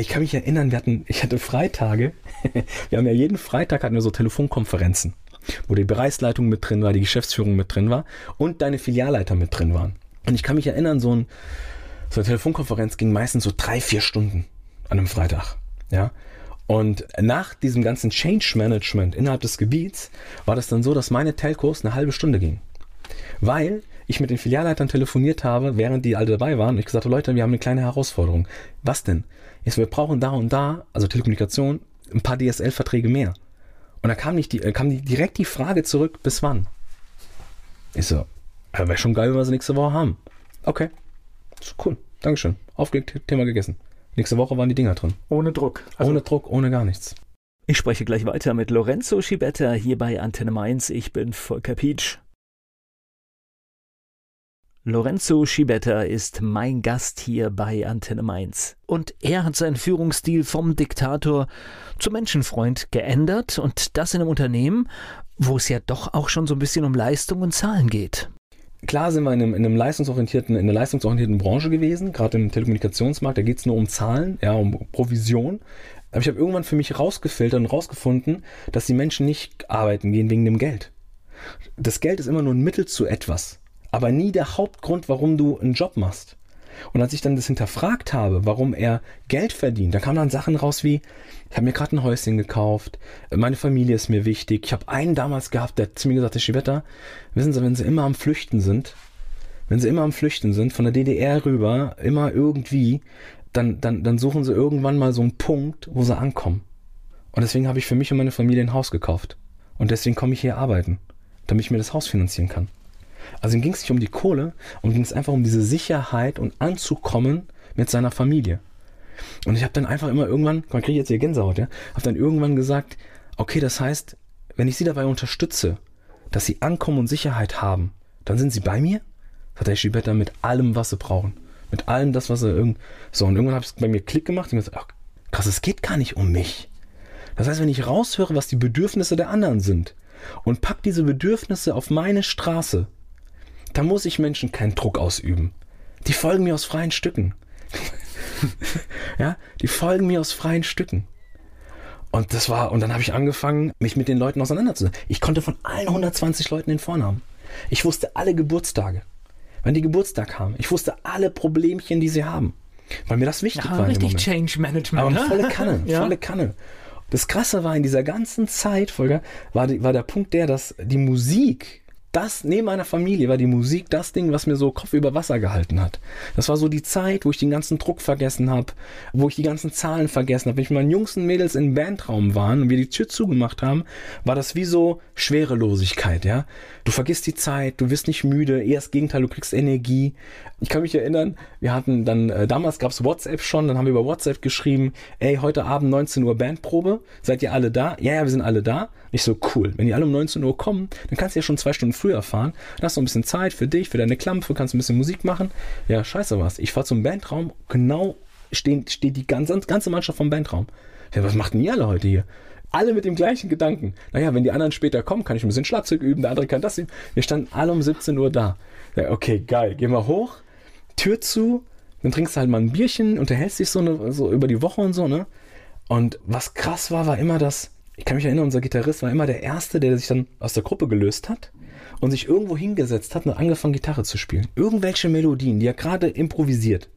ich kann mich erinnern, wir hatten, ich hatte Freitage. wir haben ja jeden Freitag hatten wir so Telefonkonferenzen, wo die Bereichsleitung mit drin war, die Geschäftsführung mit drin war und deine Filialleiter mit drin waren. Und ich kann mich erinnern, so, ein, so eine Telefonkonferenz ging meistens so drei, vier Stunden an einem Freitag. Ja. Und nach diesem ganzen Change Management innerhalb des Gebiets war das dann so, dass meine Telcos eine halbe Stunde gingen. Weil ich mit den Filialleitern telefoniert habe, während die alle dabei waren. Und ich gesagt habe, Leute, wir haben eine kleine Herausforderung. Was denn? Jetzt, wir brauchen da und da, also Telekommunikation, ein paar DSL-Verträge mehr. Und da kam, nicht die, kam die, direkt die Frage zurück, bis wann? Ich so, ja, wäre schon geil, wenn wir sie nächste Woche haben. Okay, so, cool, Dankeschön. Aufgelegt, Thema gegessen. Nächste Woche waren die Dinger drin.
Ohne Druck.
Also ohne Druck, ohne gar nichts.
Ich spreche gleich weiter mit Lorenzo Schibetta hier bei Antenne Mainz. Ich bin Volker Pietsch. Lorenzo Schibetta ist mein Gast hier bei Antenne Mainz. Und er hat seinen Führungsstil vom Diktator zum Menschenfreund geändert und das in einem Unternehmen, wo es ja doch auch schon so ein bisschen um Leistung und Zahlen geht.
Klar sind wir in, einem, in, einem leistungsorientierten, in einer leistungsorientierten Branche gewesen, gerade im Telekommunikationsmarkt, da geht es nur um Zahlen, ja, um Provision. Aber ich habe irgendwann für mich rausgefiltert und rausgefunden, dass die Menschen nicht arbeiten gehen wegen dem Geld. Das Geld ist immer nur ein Mittel zu etwas aber nie der Hauptgrund, warum du einen Job machst. Und als ich dann das hinterfragt habe, warum er Geld verdient, da kamen dann Sachen raus wie, ich habe mir gerade ein Häuschen gekauft, meine Familie ist mir wichtig. Ich habe einen damals gehabt, der hat zu mir gesagt, Herr Schibetta, wissen Sie, wenn Sie immer am Flüchten sind, wenn Sie immer am Flüchten sind, von der DDR rüber, immer irgendwie, dann, dann, dann suchen Sie irgendwann mal so einen Punkt, wo Sie ankommen. Und deswegen habe ich für mich und meine Familie ein Haus gekauft. Und deswegen komme ich hier arbeiten, damit ich mir das Haus finanzieren kann. Also ihm ging es nicht um die Kohle und ging es einfach um diese Sicherheit und anzukommen mit seiner Familie. Und ich habe dann einfach immer irgendwann, man kriege jetzt hier Gänsehaut, ja, habe dann irgendwann gesagt, okay, das heißt, wenn ich sie dabei unterstütze, dass sie Ankommen und Sicherheit haben, dann sind sie bei mir? Hat der Schibetta mit allem, was sie brauchen. Mit allem das, was sie irgend. So, und irgendwann habe ich bei mir Klick gemacht und gesagt, ach, krass, es geht gar nicht um mich. Das heißt, wenn ich raushöre, was die Bedürfnisse der anderen sind und pack diese Bedürfnisse auf meine Straße, dann muss ich Menschen keinen Druck ausüben. Die folgen mir aus freien Stücken. ja, die folgen mir aus freien Stücken. Und das war, und dann habe ich angefangen, mich mit den Leuten auseinanderzusetzen. Ich konnte von allen 120 Leuten den Vornamen. Ich wusste alle Geburtstage, wann die Geburtstag haben. Ich wusste alle Problemchen, die sie haben. Weil mir das wichtig
Ja,
war.
richtig. Change Management.
Aber
ne?
volle Kanne,
Ja.
volle Kanne. Das Krasse war in dieser ganzen Zeit, Volker, war, die, war der Punkt der, dass die Musik, das neben meiner Familie war die Musik das Ding, was mir so Kopf über Wasser gehalten hat. Das war so die Zeit, wo ich den ganzen Druck vergessen habe, wo ich die ganzen Zahlen vergessen habe. Wenn ich mit meinen Jungs und Mädels im Bandraum waren und wir die Tür zugemacht haben, war das wie so Schwerelosigkeit, ja. Du vergisst die Zeit, du wirst nicht müde, eher das Gegenteil, du kriegst Energie. Ich kann mich erinnern, wir hatten dann, äh, damals gab's WhatsApp schon, dann haben wir über WhatsApp geschrieben, ey, heute Abend 19 Uhr Bandprobe, seid ihr alle da? Ja, ja, wir sind alle da. Ich so, cool, wenn die alle um 19 Uhr kommen, dann kannst du ja schon zwei Stunden früher fahren, dann hast du ein bisschen Zeit für dich, für deine Klampfe, kannst ein bisschen Musik machen. Ja, scheiße was. Ich fahr zum Bandraum, genau stehen, steht die ganze, ganze Mannschaft vom Bandraum. Ja, was macht denn ihr alle heute hier? Alle mit dem gleichen Gedanken. Naja, wenn die anderen später kommen, kann ich ein bisschen Schlagzeug üben, der andere kann das üben. Wir standen alle um 17 Uhr da. Ja, okay, geil. Gehen wir hoch, Tür zu, dann trinkst du halt mal ein Bierchen, unterhältst dich so, eine, so über die Woche und so, ne? Und was krass war, war immer das, ich kann mich erinnern, unser Gitarrist war immer der Erste, der sich dann aus der Gruppe gelöst hat und sich irgendwo hingesetzt hat und angefangen, Gitarre zu spielen. Irgendwelche Melodien, die er gerade improvisiert.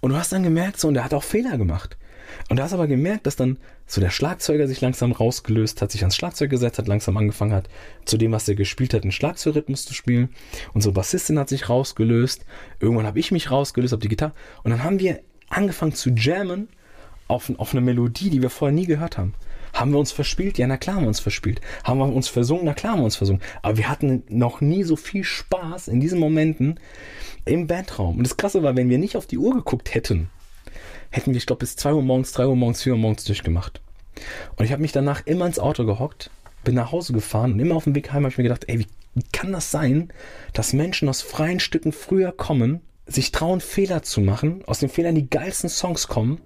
Und du hast dann gemerkt, so, und er hat auch Fehler gemacht. Und du hast aber gemerkt, dass dann so der Schlagzeuger sich langsam rausgelöst hat, sich ans Schlagzeug gesetzt hat, langsam angefangen hat, zu dem, was er gespielt hat, einen Schlagzeugrhythmus zu spielen. Unsere Bassistin hat sich rausgelöst. Irgendwann habe ich mich rausgelöst auf die Gitarre. Und dann haben wir angefangen zu jammen auf, auf eine Melodie, die wir vorher nie gehört haben. Haben wir uns verspielt? Ja, na klar haben wir uns verspielt. Haben wir uns versungen? Na klar haben wir uns versungen. Aber wir hatten noch nie so viel Spaß in diesen Momenten im Bandraum. Und das Krasse war, wenn wir nicht auf die Uhr geguckt hätten, hätten wir, ich glaube, bis 2 Uhr morgens, 3 Uhr morgens, 4 Uhr morgens durchgemacht. Und ich habe mich danach immer ins Auto gehockt, bin nach Hause gefahren und immer auf dem Weg heim habe ich mir gedacht, ey, wie, wie kann das sein, dass Menschen aus freien Stücken früher kommen, sich trauen, Fehler zu machen, aus den Fehlern die geilsten Songs kommen,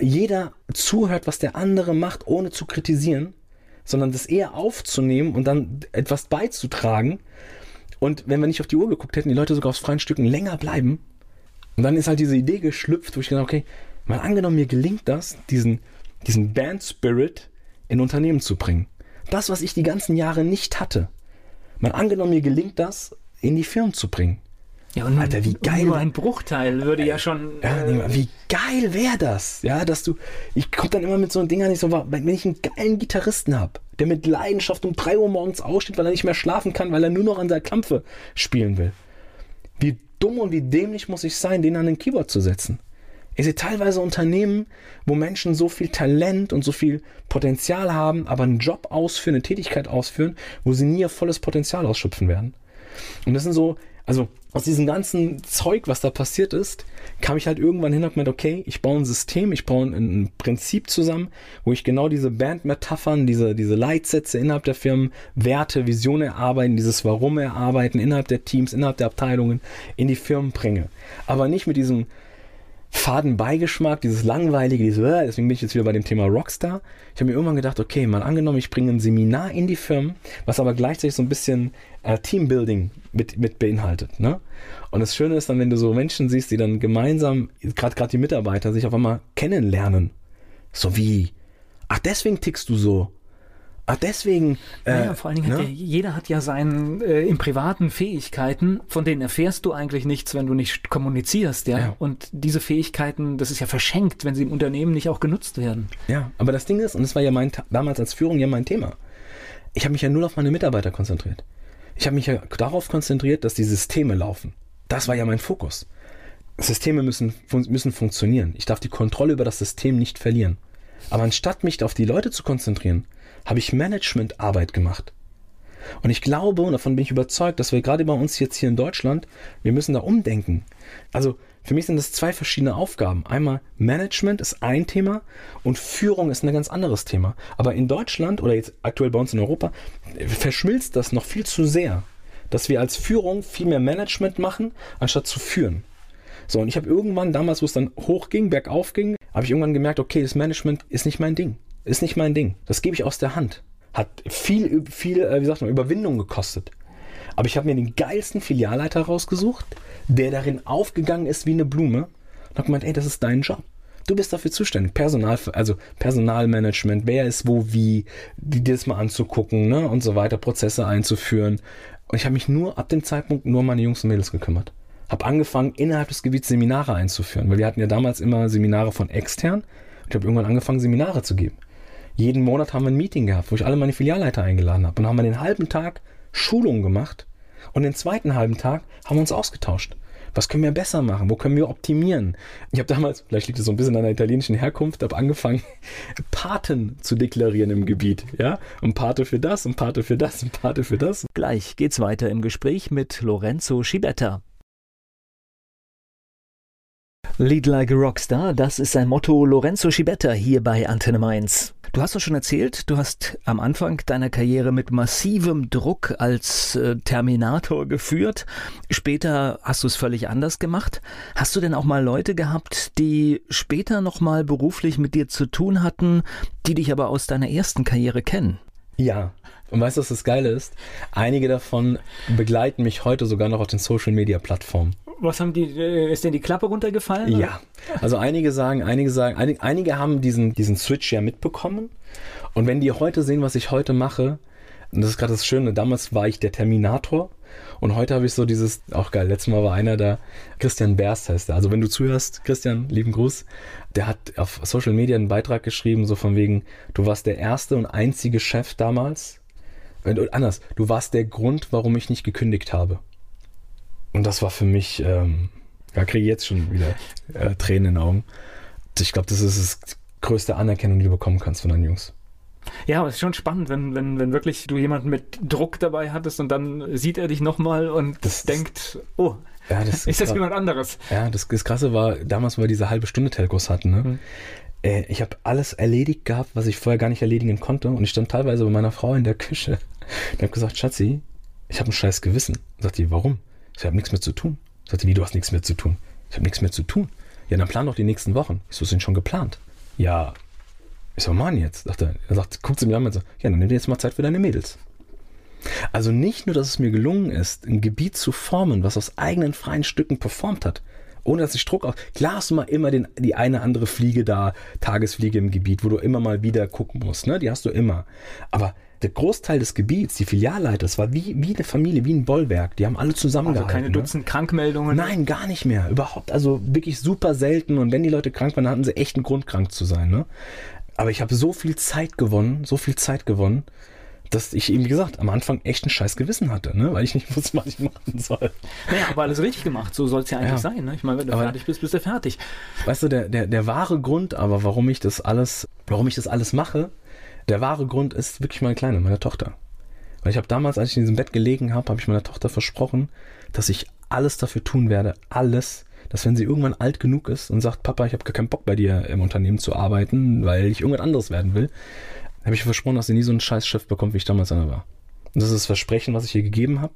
jeder zuhört, was der andere macht, ohne zu kritisieren, sondern das eher aufzunehmen und dann etwas beizutragen. Und wenn wir nicht auf die Uhr geguckt hätten, die Leute sogar aus freien Stücken länger bleiben. Und dann ist halt diese Idee geschlüpft, wo ich gedacht okay, mal angenommen, mir gelingt das, diesen, diesen Band-Spirit in Unternehmen zu bringen. Das, was ich die ganzen Jahre nicht hatte. Mal angenommen, mir gelingt das, in die Firmen zu bringen.
Ja, und
Alter, wie geil.
Nur ein Bruchteil würde ja schon.
Ja, nee, wie geil wäre das? Ja, dass du. Ich komme dann immer mit so Dingern nicht so, wenn ich einen geilen Gitarristen habe, der mit Leidenschaft um 3 Uhr morgens aufsteht, weil er nicht mehr schlafen kann, weil er nur noch an der Klampfe spielen will. Wie dumm und wie dämlich muss ich sein, den an den Keyboard zu setzen? Ich sehe teilweise Unternehmen, wo Menschen so viel Talent und so viel Potenzial haben, aber einen Job ausführen, eine Tätigkeit ausführen, wo sie nie ihr volles Potenzial ausschöpfen werden. Und das sind so, also aus diesem ganzen Zeug, was da passiert ist, kam ich halt irgendwann hin und hab okay, ich baue ein System, ich baue ein Prinzip zusammen, wo ich genau diese Bandmetaphern, diese, diese Leitsätze innerhalb der Firmen, Werte, Visionen erarbeiten, dieses Warum erarbeiten, innerhalb der Teams, innerhalb der Abteilungen in die Firmen bringe. Aber nicht mit diesem faden Beigeschmack, dieses langweilige, dieses, äh, deswegen bin ich jetzt wieder bei dem Thema Rockstar. Ich habe mir irgendwann gedacht, okay, mal angenommen, ich bringe ein Seminar in die Firmen, was aber gleichzeitig so ein bisschen äh, Teambuilding mit, mit beinhaltet. Ne? Und das Schöne ist dann, wenn du so Menschen siehst, die dann gemeinsam, gerade gerade die Mitarbeiter, sich auf einmal kennenlernen. So wie, ach, deswegen tickst du so. Ach, deswegen. Äh,
Naja, vor allen Dingen hat
ne?
ja, jeder hat ja seine äh, im privaten Fähigkeiten, von denen erfährst du eigentlich nichts, wenn du nicht kommunizierst, ja?
Ja.
Und diese Fähigkeiten, das ist ja verschenkt, wenn sie im Unternehmen nicht auch genutzt werden.
Ja, aber das Ding ist, und das war ja mein, damals als Führung ja mein Thema, ich habe mich ja nur auf meine Mitarbeiter konzentriert. Ich habe mich ja darauf konzentriert, dass die Systeme laufen. Das war ja mein Fokus. Systeme müssen, fun müssen funktionieren. Ich darf die Kontrolle über das System nicht verlieren. Aber anstatt mich auf die Leute zu konzentrieren, habe ich Managementarbeit gemacht. Und ich glaube, und davon bin ich überzeugt, dass wir gerade bei uns jetzt hier in Deutschland, wir müssen da umdenken. Also für mich sind das zwei verschiedene Aufgaben. Einmal Management ist ein Thema und Führung ist ein ganz anderes Thema. Aber in Deutschland oder jetzt aktuell bei uns in Europa verschmilzt das noch viel zu sehr, dass wir als Führung viel mehr Management machen, anstatt zu führen. So, und ich habe irgendwann damals, wo es dann hochging, bergauf ging, habe ich irgendwann gemerkt, okay, das Management ist nicht mein Ding. Ist nicht mein Ding. Das gebe ich aus der Hand. Hat viel, viel, äh, wie sagt man, Überwindung gekostet. Aber ich habe mir den geilsten Filialleiter rausgesucht, der darin aufgegangen ist wie eine Blume und habe gemeint, ey, das ist dein Job. Du bist dafür zuständig. Personal, also Personalmanagement, wer ist wo wie, dir das mal anzugucken, ne, und so weiter, Prozesse einzuführen. Und ich habe mich nur ab dem Zeitpunkt nur um meine Jungs und Mädels gekümmert. Habe angefangen, innerhalb des Gebiets Seminare einzuführen, weil wir hatten ja damals immer Seminare von extern. Und ich habe irgendwann angefangen, Seminare zu geben. Jeden Monat haben wir ein Meeting gehabt, wo ich alle meine Filialleiter eingeladen habe. Und haben wir den halben Tag Schulungen gemacht. Und den zweiten halben Tag haben wir uns ausgetauscht. Was können wir besser machen? Wo können wir optimieren? Ich habe damals, vielleicht liegt es so ein bisschen an der italienischen Herkunft, habe angefangen, Paten zu deklarieren im Gebiet. Ja, und Pate für das, und Pate für das, und Pate für das.
Gleich geht's weiter im Gespräch mit Lorenzo Schibetta. Lead like a Rockstar, das ist sein Motto Lorenzo Schibetta hier bei Antenne Mainz. Du hast doch schon erzählt, du hast am Anfang deiner Karriere mit massivem Druck als äh, Terminator geführt. Später hast du es völlig anders gemacht. Hast du denn auch mal Leute gehabt, die später nochmal beruflich mit dir zu tun hatten, die dich aber aus deiner ersten Karriere kennen?
Ja. Und weißt du, was das Geile ist? Einige davon begleiten mich heute sogar noch auf den Social Media Plattformen.
Was haben die, äh, ist denn die Klappe runtergefallen?
Ja. Also einige sagen, einige sagen, einige, einige haben diesen, diesen Switch ja mitbekommen. Und wenn die heute sehen, was ich heute mache, und das ist gerade das Schöne, damals war ich der Terminator und heute habe ich so dieses, auch geil, letztes Mal war einer da, Christian Berst heißt er. Also wenn du zuhörst, Christian, lieben Gruß, der hat auf Social Media einen Beitrag geschrieben, so von wegen, du warst der erste und einzige Chef damals. Anders, du warst der Grund, warum ich nicht gekündigt habe. Und das war für mich, ähm, ja, kriege ich jetzt schon wieder äh, Tränen in den Augen. Ich glaube, das ist das größte Anerkennung, die du bekommen kannst von deinen Jungs.
Ja, aber es ist schon spannend, wenn, wenn, wenn wirklich du jemanden mit Druck dabei hattest und dann sieht er dich nochmal und das denkt, oh, ja, das ist das jemand anderes?
Ja, das, das Krasse war, damals, weil wir diese halbe Stunde Telcos hatten, ne? Mhm. Äh, ich habe alles erledigt gehabt, was ich vorher gar nicht erledigen konnte und ich stand teilweise bei meiner Frau in der Küche und habe gesagt, Schatzi, ich habe ein scheiß Gewissen. Sagt die, warum? Ich habe nichts mehr zu tun. Sagte, wie, du hast nichts mehr zu tun? Ich habe nichts mehr zu tun. Ja, dann plan doch die nächsten Wochen. Ich so, sind schon geplant. Ja. Ich so, Mann, jetzt. Sagt er, er sagt, guckt sie mir an und so, ja, dann nimm dir jetzt mal Zeit für deine Mädels. Also nicht nur, dass es mir gelungen ist, ein Gebiet zu formen, was aus eigenen freien Stücken performt hat, ohne dass ich Druck auf. Klar hast du mal immer den, die eine andere Fliege da, Tagesfliege im Gebiet, wo du immer mal wieder gucken musst, ne? Die hast du immer. Aber der Großteil des Gebiets, die Filialleiter, das war wie, wie eine Familie, wie ein Bollwerk. Die haben alle zusammengehalten.
Also keine ne? Dutzend ne? Krankmeldungen?
Nein, gar nicht mehr. Überhaupt. Also wirklich super selten. Und wenn die Leute krank waren, hatten sie echt einen Grund, krank zu sein. Ne? Aber ich habe so viel Zeit gewonnen, so viel Zeit gewonnen, dass ich eben, wie gesagt, am Anfang echt ein scheiß Gewissen hatte, ne? weil ich nicht wusste, was ich machen soll.
Naja, aber alles richtig gemacht, so soll es ja eigentlich ja. sein. Ne? Ich meine, wenn du aber, fertig bist, bist du fertig.
Weißt du, der, der, der wahre Grund aber, warum ich das alles, warum ich das alles mache, der wahre Grund ist wirklich meine Kleine, meine Tochter. Weil ich habe damals, als ich in diesem Bett gelegen habe, habe ich meiner Tochter versprochen, dass ich alles dafür tun werde, alles, dass wenn sie irgendwann alt genug ist und sagt, Papa, ich habe gar keinen Bock bei dir im Unternehmen zu arbeiten, weil ich irgendwas anderes werden will, habe ich versprochen, dass sie nie so einen scheiß Chef bekommt, wie ich damals einer war. Und das ist das Versprechen, was ich ihr gegeben habe.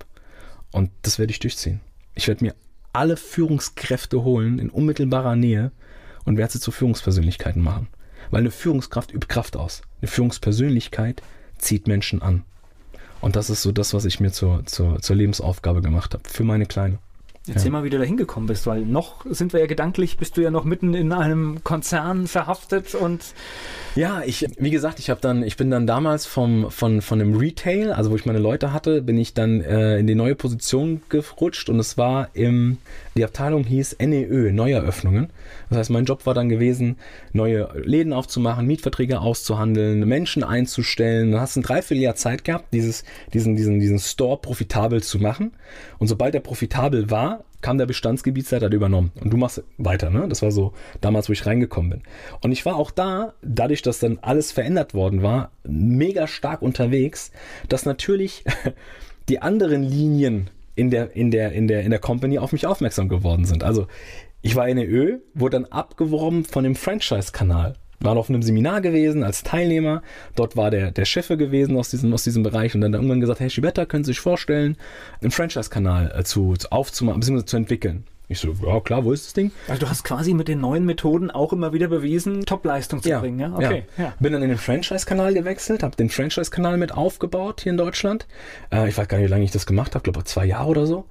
Und das werde ich durchziehen. Ich werde mir alle Führungskräfte holen in unmittelbarer Nähe und werde sie zu Führungspersönlichkeiten machen. Weil eine Führungskraft übt Kraft aus. Eine Führungspersönlichkeit zieht Menschen an. Und das ist so das, was ich mir zur, zur, zur Lebensaufgabe gemacht habe. Für meine Kleine.
Erzähl ja. mal, wie du da hingekommen bist, weil noch sind wir ja gedanklich, bist du ja noch mitten in einem Konzern verhaftet und
ja, ich, wie gesagt, ich habe dann, ich bin dann damals vom, von, von dem Retail, also wo ich meine Leute hatte, bin ich dann äh, in die neue Position gerutscht und es war im, die Abteilung hieß NEÖ, Neueröffnungen. Das heißt, mein Job war dann gewesen, neue Läden aufzumachen, Mietverträge auszuhandeln, Menschen einzustellen. Du hast ein Dreivierteljahr Zeit gehabt, dieses, diesen, diesen, diesen Store profitabel zu machen. Und sobald er profitabel war, kam der Bestandsgebietsleiter, hat übernommen. Und du machst weiter, ne? Das war so damals, wo ich reingekommen bin. Und ich war auch da, dadurch, dass dann alles verändert worden war, mega stark unterwegs, dass natürlich die anderen Linien in der, in der, in der, in der Company auf mich aufmerksam geworden sind. Also, ich war in der Ö, wurde dann abgeworben von dem Franchise-Kanal waren auf einem Seminar gewesen als Teilnehmer. Dort war der, der Chef gewesen aus diesem, aus diesem Bereich und dann irgendwann gesagt, hey Schibetta, können Sie sich vorstellen, einen Franchise-Kanal äh, zu, zu aufzumachen, bzw. zu entwickeln. Ich so, ja klar, wo ist das Ding?
Also du hast quasi mit den neuen Methoden auch immer wieder bewiesen, Top-Leistung zu bringen, ja? Okay. Ja.
Bin dann in den Franchise-Kanal gewechselt, habe den Franchise-Kanal mit aufgebaut hier in Deutschland. Äh, ich weiß gar nicht, wie lange ich das gemacht habe, glaube zwei Jahre oder so.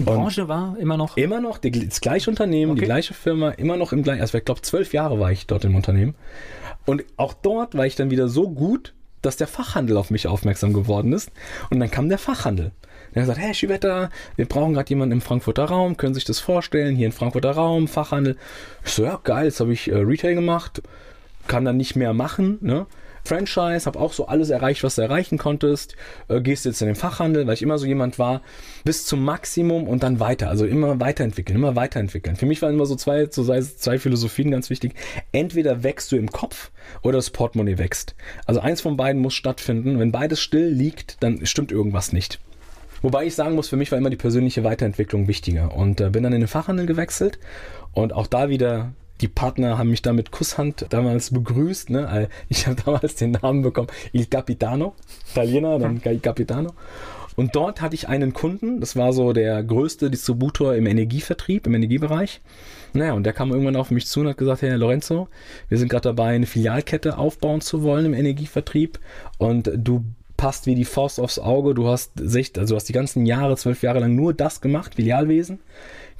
Die Branche war immer noch?
Immer noch, die, das gleiche Unternehmen, okay. die gleiche Firma, immer noch im gleichen, also ich glaube zwölf Jahre war ich dort im Unternehmen. Und auch dort war ich dann wieder so gut, dass der Fachhandel auf mich aufmerksam geworden ist. Und dann kam der Fachhandel. Er hat gesagt, hey Schiebetter, wir brauchen gerade jemanden im Frankfurter Raum, können sich das vorstellen, hier im Frankfurter Raum, Fachhandel. Ich so, ja geil, jetzt habe ich äh, Retail gemacht, kann dann nicht mehr machen, ne? Franchise, habe auch so alles erreicht, was du erreichen konntest. Äh, gehst jetzt in den Fachhandel, weil ich immer so jemand war, bis zum Maximum und dann weiter. Also immer weiterentwickeln, immer weiterentwickeln. Für mich waren immer so zwei, so zwei Philosophien ganz wichtig. Entweder wächst du im Kopf oder das Portemonnaie wächst. Also eins von beiden muss stattfinden. Wenn beides still liegt, dann stimmt irgendwas nicht. Wobei ich sagen muss, für mich war immer die persönliche Weiterentwicklung wichtiger und äh, bin dann in den Fachhandel gewechselt und auch da wieder die Partner haben mich da mit Kusshand damals begrüßt. Ne? Ich habe damals den Namen bekommen, Il Capitano, Italiener, dann Il Capitano. Und dort hatte ich einen Kunden, das war so der größte Distributor im Energievertrieb, im Energiebereich. Naja, und der kam irgendwann auf mich zu und hat gesagt, Herr Lorenzo, wir sind gerade dabei, eine Filialkette aufbauen zu wollen im Energievertrieb und du passt wie die Faust aufs Auge. Du hast, also du hast die ganzen Jahre, zwölf Jahre lang nur das gemacht, Filialwesen.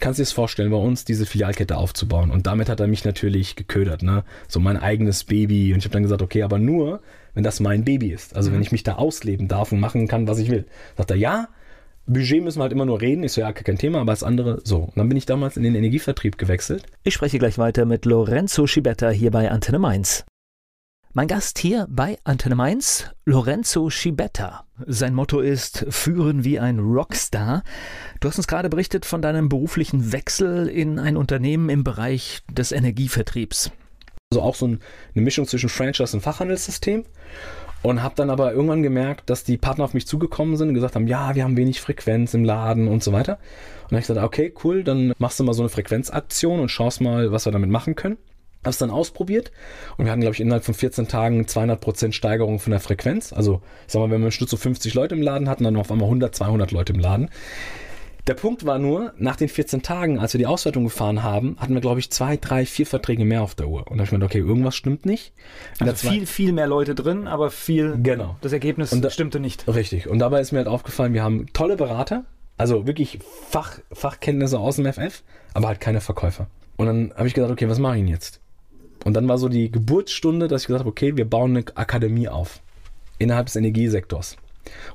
Kannst du dir das vorstellen, bei uns diese Filialkette aufzubauen? Und damit hat er mich natürlich geködert, ne? So mein eigenes Baby. Und ich habe dann gesagt, okay, aber nur, wenn das mein Baby ist. Also mhm. wenn ich mich da ausleben darf und machen kann, was ich will. Sagt er, ja, Budget müssen wir halt immer nur reden. Ich so, ja, kein Thema, aber das andere so. Und dann bin ich damals in den Energievertrieb gewechselt.
Ich spreche gleich weiter mit Lorenzo Schibetta hier bei Antenne Mainz. Mein Gast hier bei Antenne Mainz, Lorenzo Schibetta. Sein Motto ist Führen wie ein Rockstar. Du hast uns gerade berichtet von deinem beruflichen Wechsel in ein Unternehmen im Bereich des Energievertriebs.
Also auch so eine Mischung zwischen Franchise und Fachhandelssystem. Und habe dann aber irgendwann gemerkt, dass die Partner auf mich zugekommen sind und gesagt haben, ja, wir haben wenig Frequenz im Laden und so weiter. Und dann habe ich gesagt, okay, cool, dann machst du mal so eine Frequenzaktion und schaust mal, was wir damit machen können. Hab's dann ausprobiert und wir hatten, glaube ich, innerhalb von 14 Tagen 200% Steigerung von der Frequenz. Also, ich sag mal, wenn wir im Schnitt so 50 Leute im Laden hatten, dann auf einmal 100, 200 Leute im Laden. Der Punkt war nur, nach den 14 Tagen, als wir die Auswertung gefahren haben, hatten wir, glaube ich, zwei, drei, vier Verträge mehr auf der Uhr. Und da habe ich mir gedacht, okay, irgendwas stimmt nicht.
Also viel, viel mehr Leute drin, aber viel, genau. das Ergebnis da, stimmte nicht.
Richtig. Und dabei ist mir halt aufgefallen, wir haben tolle Berater, also wirklich Fach, Fachkenntnisse aus dem FF, aber halt keine Verkäufer. Und dann habe ich gesagt, okay, was mache ich denn jetzt? Und dann war so die Geburtsstunde, dass ich gesagt habe, okay, wir bauen eine Akademie auf innerhalb des Energiesektors.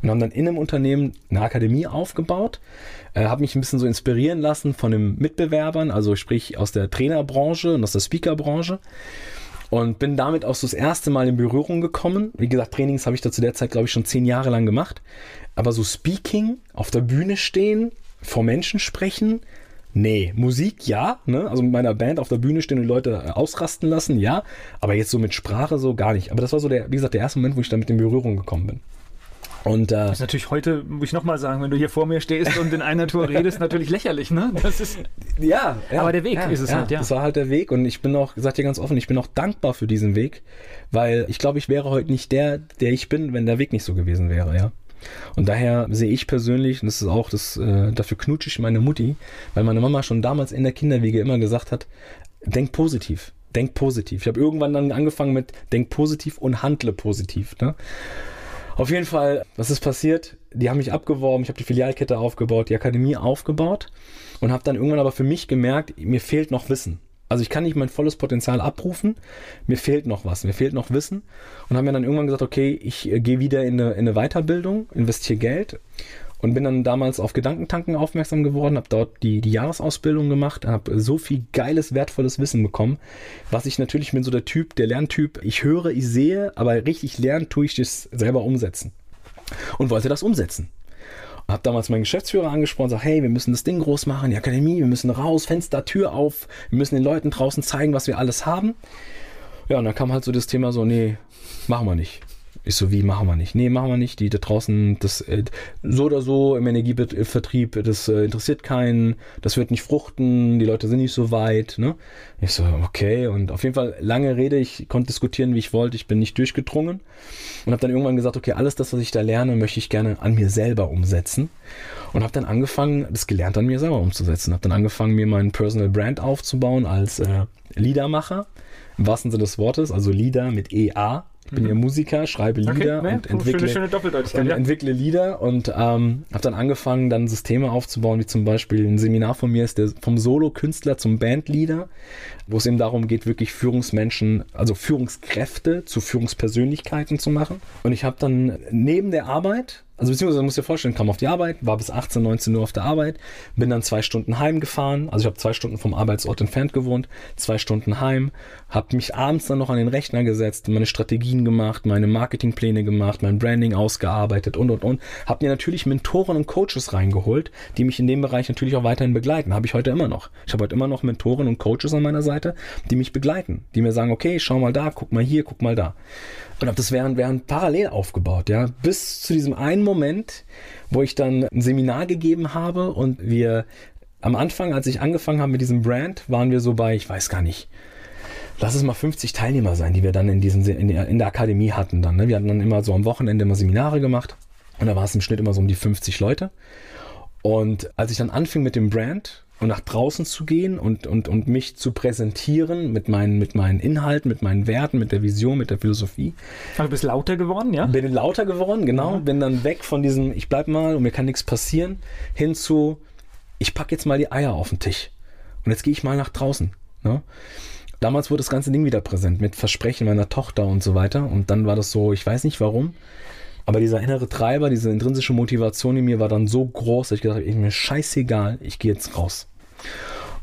Und haben dann in einem Unternehmen eine Akademie aufgebaut, äh, habe mich ein bisschen so inspirieren lassen von den Mitbewerbern, also sprich aus der Trainerbranche und aus der Speakerbranche. Und bin damit auch so das erste Mal in Berührung gekommen. Wie gesagt, Trainings habe ich da zu der Zeit, glaube ich, schon zehn Jahre lang gemacht. Aber so Speaking, auf der Bühne stehen, vor Menschen sprechen, Nee, Musik ja, ne? Also mit meiner Band auf der Bühne stehen und die Leute äh, ausrasten lassen, ja. Aber jetzt so mit Sprache so gar nicht. Aber das war so der, wie gesagt, der erste Moment, wo ich damit in Berührung gekommen bin.
Und, äh, das ist natürlich heute, muss ich nochmal sagen, wenn du hier vor mir stehst und in einer Tour redest, natürlich lächerlich, ne? Das ist,
ja, ja
aber der Weg
ja,
ist es
ja,
halt, ja.
Das war halt der Weg und ich bin auch, sag dir ganz offen, ich bin auch dankbar für diesen Weg, weil ich glaube, ich wäre heute nicht der, der ich bin, wenn der Weg nicht so gewesen wäre, ja. Und daher sehe ich persönlich, und das ist auch das, äh, dafür knutsche ich meine Mutti, weil meine Mama schon damals in der Kinderwiege immer gesagt hat, denk positiv, denk positiv. Ich habe irgendwann dann angefangen mit denk positiv und handle positiv. Ne? Auf jeden Fall, was ist passiert? Die haben mich abgeworben, ich habe die Filialkette aufgebaut, die Akademie aufgebaut und habe dann irgendwann aber für mich gemerkt, mir fehlt noch Wissen. Also ich kann nicht mein volles Potenzial abrufen, mir fehlt noch was, mir fehlt noch Wissen. Und haben mir dann irgendwann gesagt, okay, ich äh, gehe wieder in eine, in eine Weiterbildung, investiere Geld und bin dann damals auf Gedankentanken aufmerksam geworden, habe dort die, die Jahresausbildung gemacht, habe so viel geiles, wertvolles Wissen bekommen, was ich natürlich bin so der Typ, der Lerntyp, ich höre, ich sehe, aber richtig lernen tue ich das selber umsetzen. Und wollte das umsetzen. Hab damals meinen Geschäftsführer angesprochen, sag, hey, wir müssen das Ding groß machen, die Akademie, wir müssen raus, Fenster, Tür auf, wir müssen den Leuten draußen zeigen, was wir alles haben. Ja, und dann kam halt so das Thema so, nee, machen wir nicht. Ich so, wie machen wir nicht? Nee, machen wir nicht. Die da draußen, das äh, so oder so im Energievertrieb, das äh, interessiert keinen, das wird nicht fruchten, die Leute sind nicht so weit. Ne? Ich so, okay. Und auf jeden Fall lange Rede, ich konnte diskutieren, wie ich wollte, ich bin nicht durchgedrungen und habe dann irgendwann gesagt, okay, alles das, was ich da lerne, möchte ich gerne an mir selber umsetzen. Und habe dann angefangen, das gelernt an mir selber umzusetzen. Habe dann angefangen, mir meinen Personal Brand aufzubauen als äh, Liedermacher, im wahrsten Sinne des Wortes, also Lieder mit EA ich bin ja mhm. Musiker, schreibe Lieder okay, und, entwickle, schöne, schöne und ja. entwickle Lieder und ähm, habe dann angefangen, dann Systeme aufzubauen, wie zum Beispiel ein Seminar von mir ist der vom Solo-Künstler zum Bandleader, wo es eben darum geht, wirklich Führungsmenschen, also Führungskräfte zu Führungspersönlichkeiten zu machen. Und ich habe dann neben der Arbeit also beziehungsweise muss dir vorstellen, kam auf die Arbeit, war bis 18, 19 Uhr auf der Arbeit, bin dann zwei Stunden heimgefahren. Also ich habe zwei Stunden vom Arbeitsort entfernt gewohnt, zwei Stunden heim, habe mich abends dann noch an den Rechner gesetzt, meine Strategien gemacht, meine Marketingpläne gemacht, mein Branding ausgearbeitet und und und. Habe mir natürlich Mentoren und Coaches reingeholt, die mich in dem Bereich natürlich auch weiterhin begleiten. Habe ich heute immer noch. Ich habe heute immer noch Mentoren und Coaches an meiner Seite, die mich begleiten, die mir sagen, okay, schau mal da, guck mal hier, guck mal da. Und habe das während, während parallel aufgebaut, ja, bis zu diesem einen Moment, wo ich dann ein Seminar gegeben habe und wir am Anfang, als ich angefangen habe mit diesem Brand, waren wir so bei, ich weiß gar nicht, lass es mal 50 Teilnehmer sein, die wir dann in, diesen, in, der, in der Akademie hatten dann. Ne? Wir hatten dann immer so am Wochenende immer Seminare gemacht und da war es im Schnitt immer so um die 50 Leute. Und als ich dann anfing mit dem Brand, und nach draußen zu gehen und, und, und mich zu präsentieren mit meinen, mit meinen Inhalten, mit meinen Werten, mit der Vision, mit der Philosophie.
Aber du bist lauter geworden, ja?
Bin lauter geworden, genau. Ja. Bin dann weg von diesem, ich bleib mal und mir kann nichts passieren, hin zu, ich pack jetzt mal die Eier auf den Tisch. Und jetzt gehe ich mal nach draußen. Ne? Damals wurde das ganze Ding wieder präsent mit Versprechen meiner Tochter und so weiter. Und dann war das so, ich weiß nicht warum, aber dieser innere Treiber, diese intrinsische Motivation in mir war dann so groß, dass ich gesagt habe, ich mir scheißegal, ich gehe jetzt raus.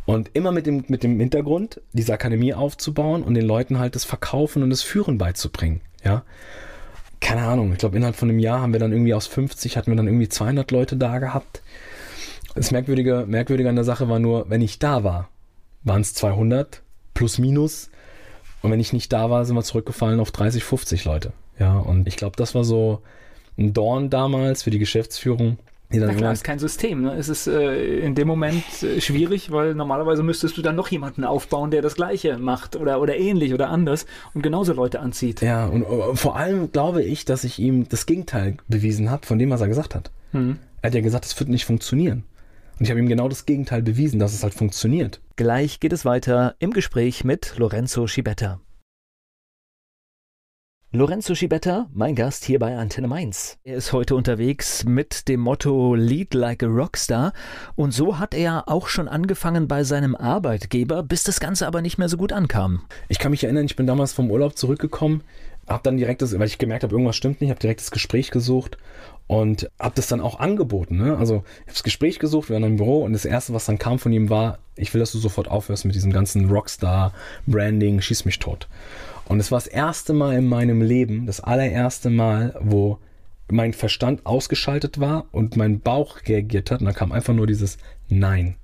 Und immer mit dem, mit dem Hintergrund, diese Akademie aufzubauen und den Leuten halt das Verkaufen und das Führen beizubringen. Ja. Keine Ahnung, ich glaube, innerhalb von einem Jahr haben wir dann irgendwie aus 50, hatten wir dann irgendwie 200 Leute da gehabt. Das Merkwürdige, Merkwürdige an der Sache war nur, wenn ich da war, waren es 200 plus minus. Und wenn ich nicht da war, sind wir zurückgefallen auf 30, 50 Leute. Ja, und ich glaube, das war so ein Dorn damals für die Geschäftsführung.
Die dann Na klar, ist kein System. Ne? Es ist äh, in dem Moment äh, schwierig, weil normalerweise müsstest du dann noch jemanden aufbauen, der das Gleiche macht oder, oder ähnlich oder anders und genauso Leute anzieht.
Ja, und uh, vor allem glaube ich, dass ich ihm das Gegenteil bewiesen habe von dem, was er gesagt hat. Hm. Er hat ja gesagt, es wird nicht funktionieren. Und ich habe ihm genau das Gegenteil bewiesen, dass es halt funktioniert.
Gleich geht es weiter im Gespräch mit Lorenzo Schibetta. Lorenzo Schibetta, mein Gast hier bei Antenne Mainz. Er ist heute unterwegs mit dem Motto Lead like a Rockstar und so hat er auch schon angefangen bei seinem Arbeitgeber, bis das Ganze aber nicht mehr so gut ankam.
Ich kann mich erinnern, ich bin damals vom Urlaub zurückgekommen, habe dann direkt das, weil ich gemerkt habe, irgendwas stimmt nicht, habe direkt das Gespräch gesucht und habe das dann auch angeboten. Ne? Also ich habe das Gespräch gesucht, wir waren im Büro und das erste, was dann kam von ihm war, ich will, dass du sofort aufhörst mit diesem ganzen Rockstar-Branding, schieß mich tot. Und es war das erste Mal in meinem Leben, das allererste Mal, wo mein Verstand ausgeschaltet war und mein Bauch reagiert hat. Und da kam einfach nur dieses Nein.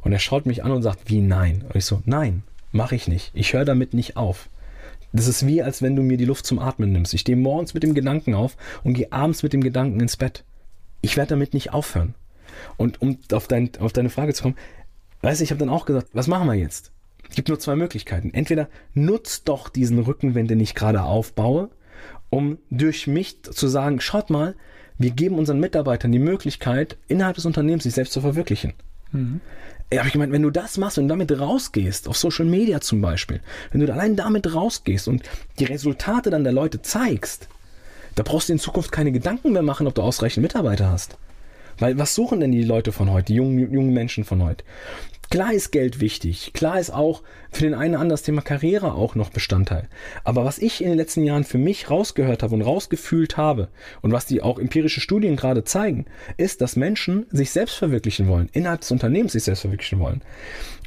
Und er schaut mich an und sagt, wie nein? Und ich so, nein, mache ich nicht. Ich höre damit nicht auf. Das ist wie, als wenn du mir die Luft zum Atmen nimmst. Ich stehe morgens mit dem Gedanken auf und gehe abends mit dem Gedanken ins Bett. Ich werde damit nicht aufhören. Und um auf, dein, auf deine Frage zu kommen, weißt du, ich habe dann auch gesagt, was machen wir jetzt? Es gibt nur zwei Möglichkeiten. Entweder nutzt doch diesen Rückenwind, den ich gerade aufbaue, um durch mich zu sagen, schaut mal, wir geben unseren Mitarbeitern die Möglichkeit, innerhalb des Unternehmens sich selbst zu verwirklichen. Mhm. Ja, habe ich gemeint, wenn du das machst und damit rausgehst, auf Social Media zum Beispiel, wenn du allein damit rausgehst und die Resultate dann der Leute zeigst, da brauchst du in Zukunft keine Gedanken mehr machen, ob du ausreichend Mitarbeiter hast. Weil was suchen denn die Leute von heute, die jungen, jungen Menschen von heute? Klar ist Geld wichtig. Klar ist auch für den einen oder anderen das Thema Karriere auch noch Bestandteil. Aber was ich in den letzten Jahren für mich rausgehört habe und rausgefühlt habe und was die auch empirische Studien gerade zeigen, ist, dass Menschen sich selbst verwirklichen wollen, innerhalb des Unternehmens sich selbst verwirklichen wollen.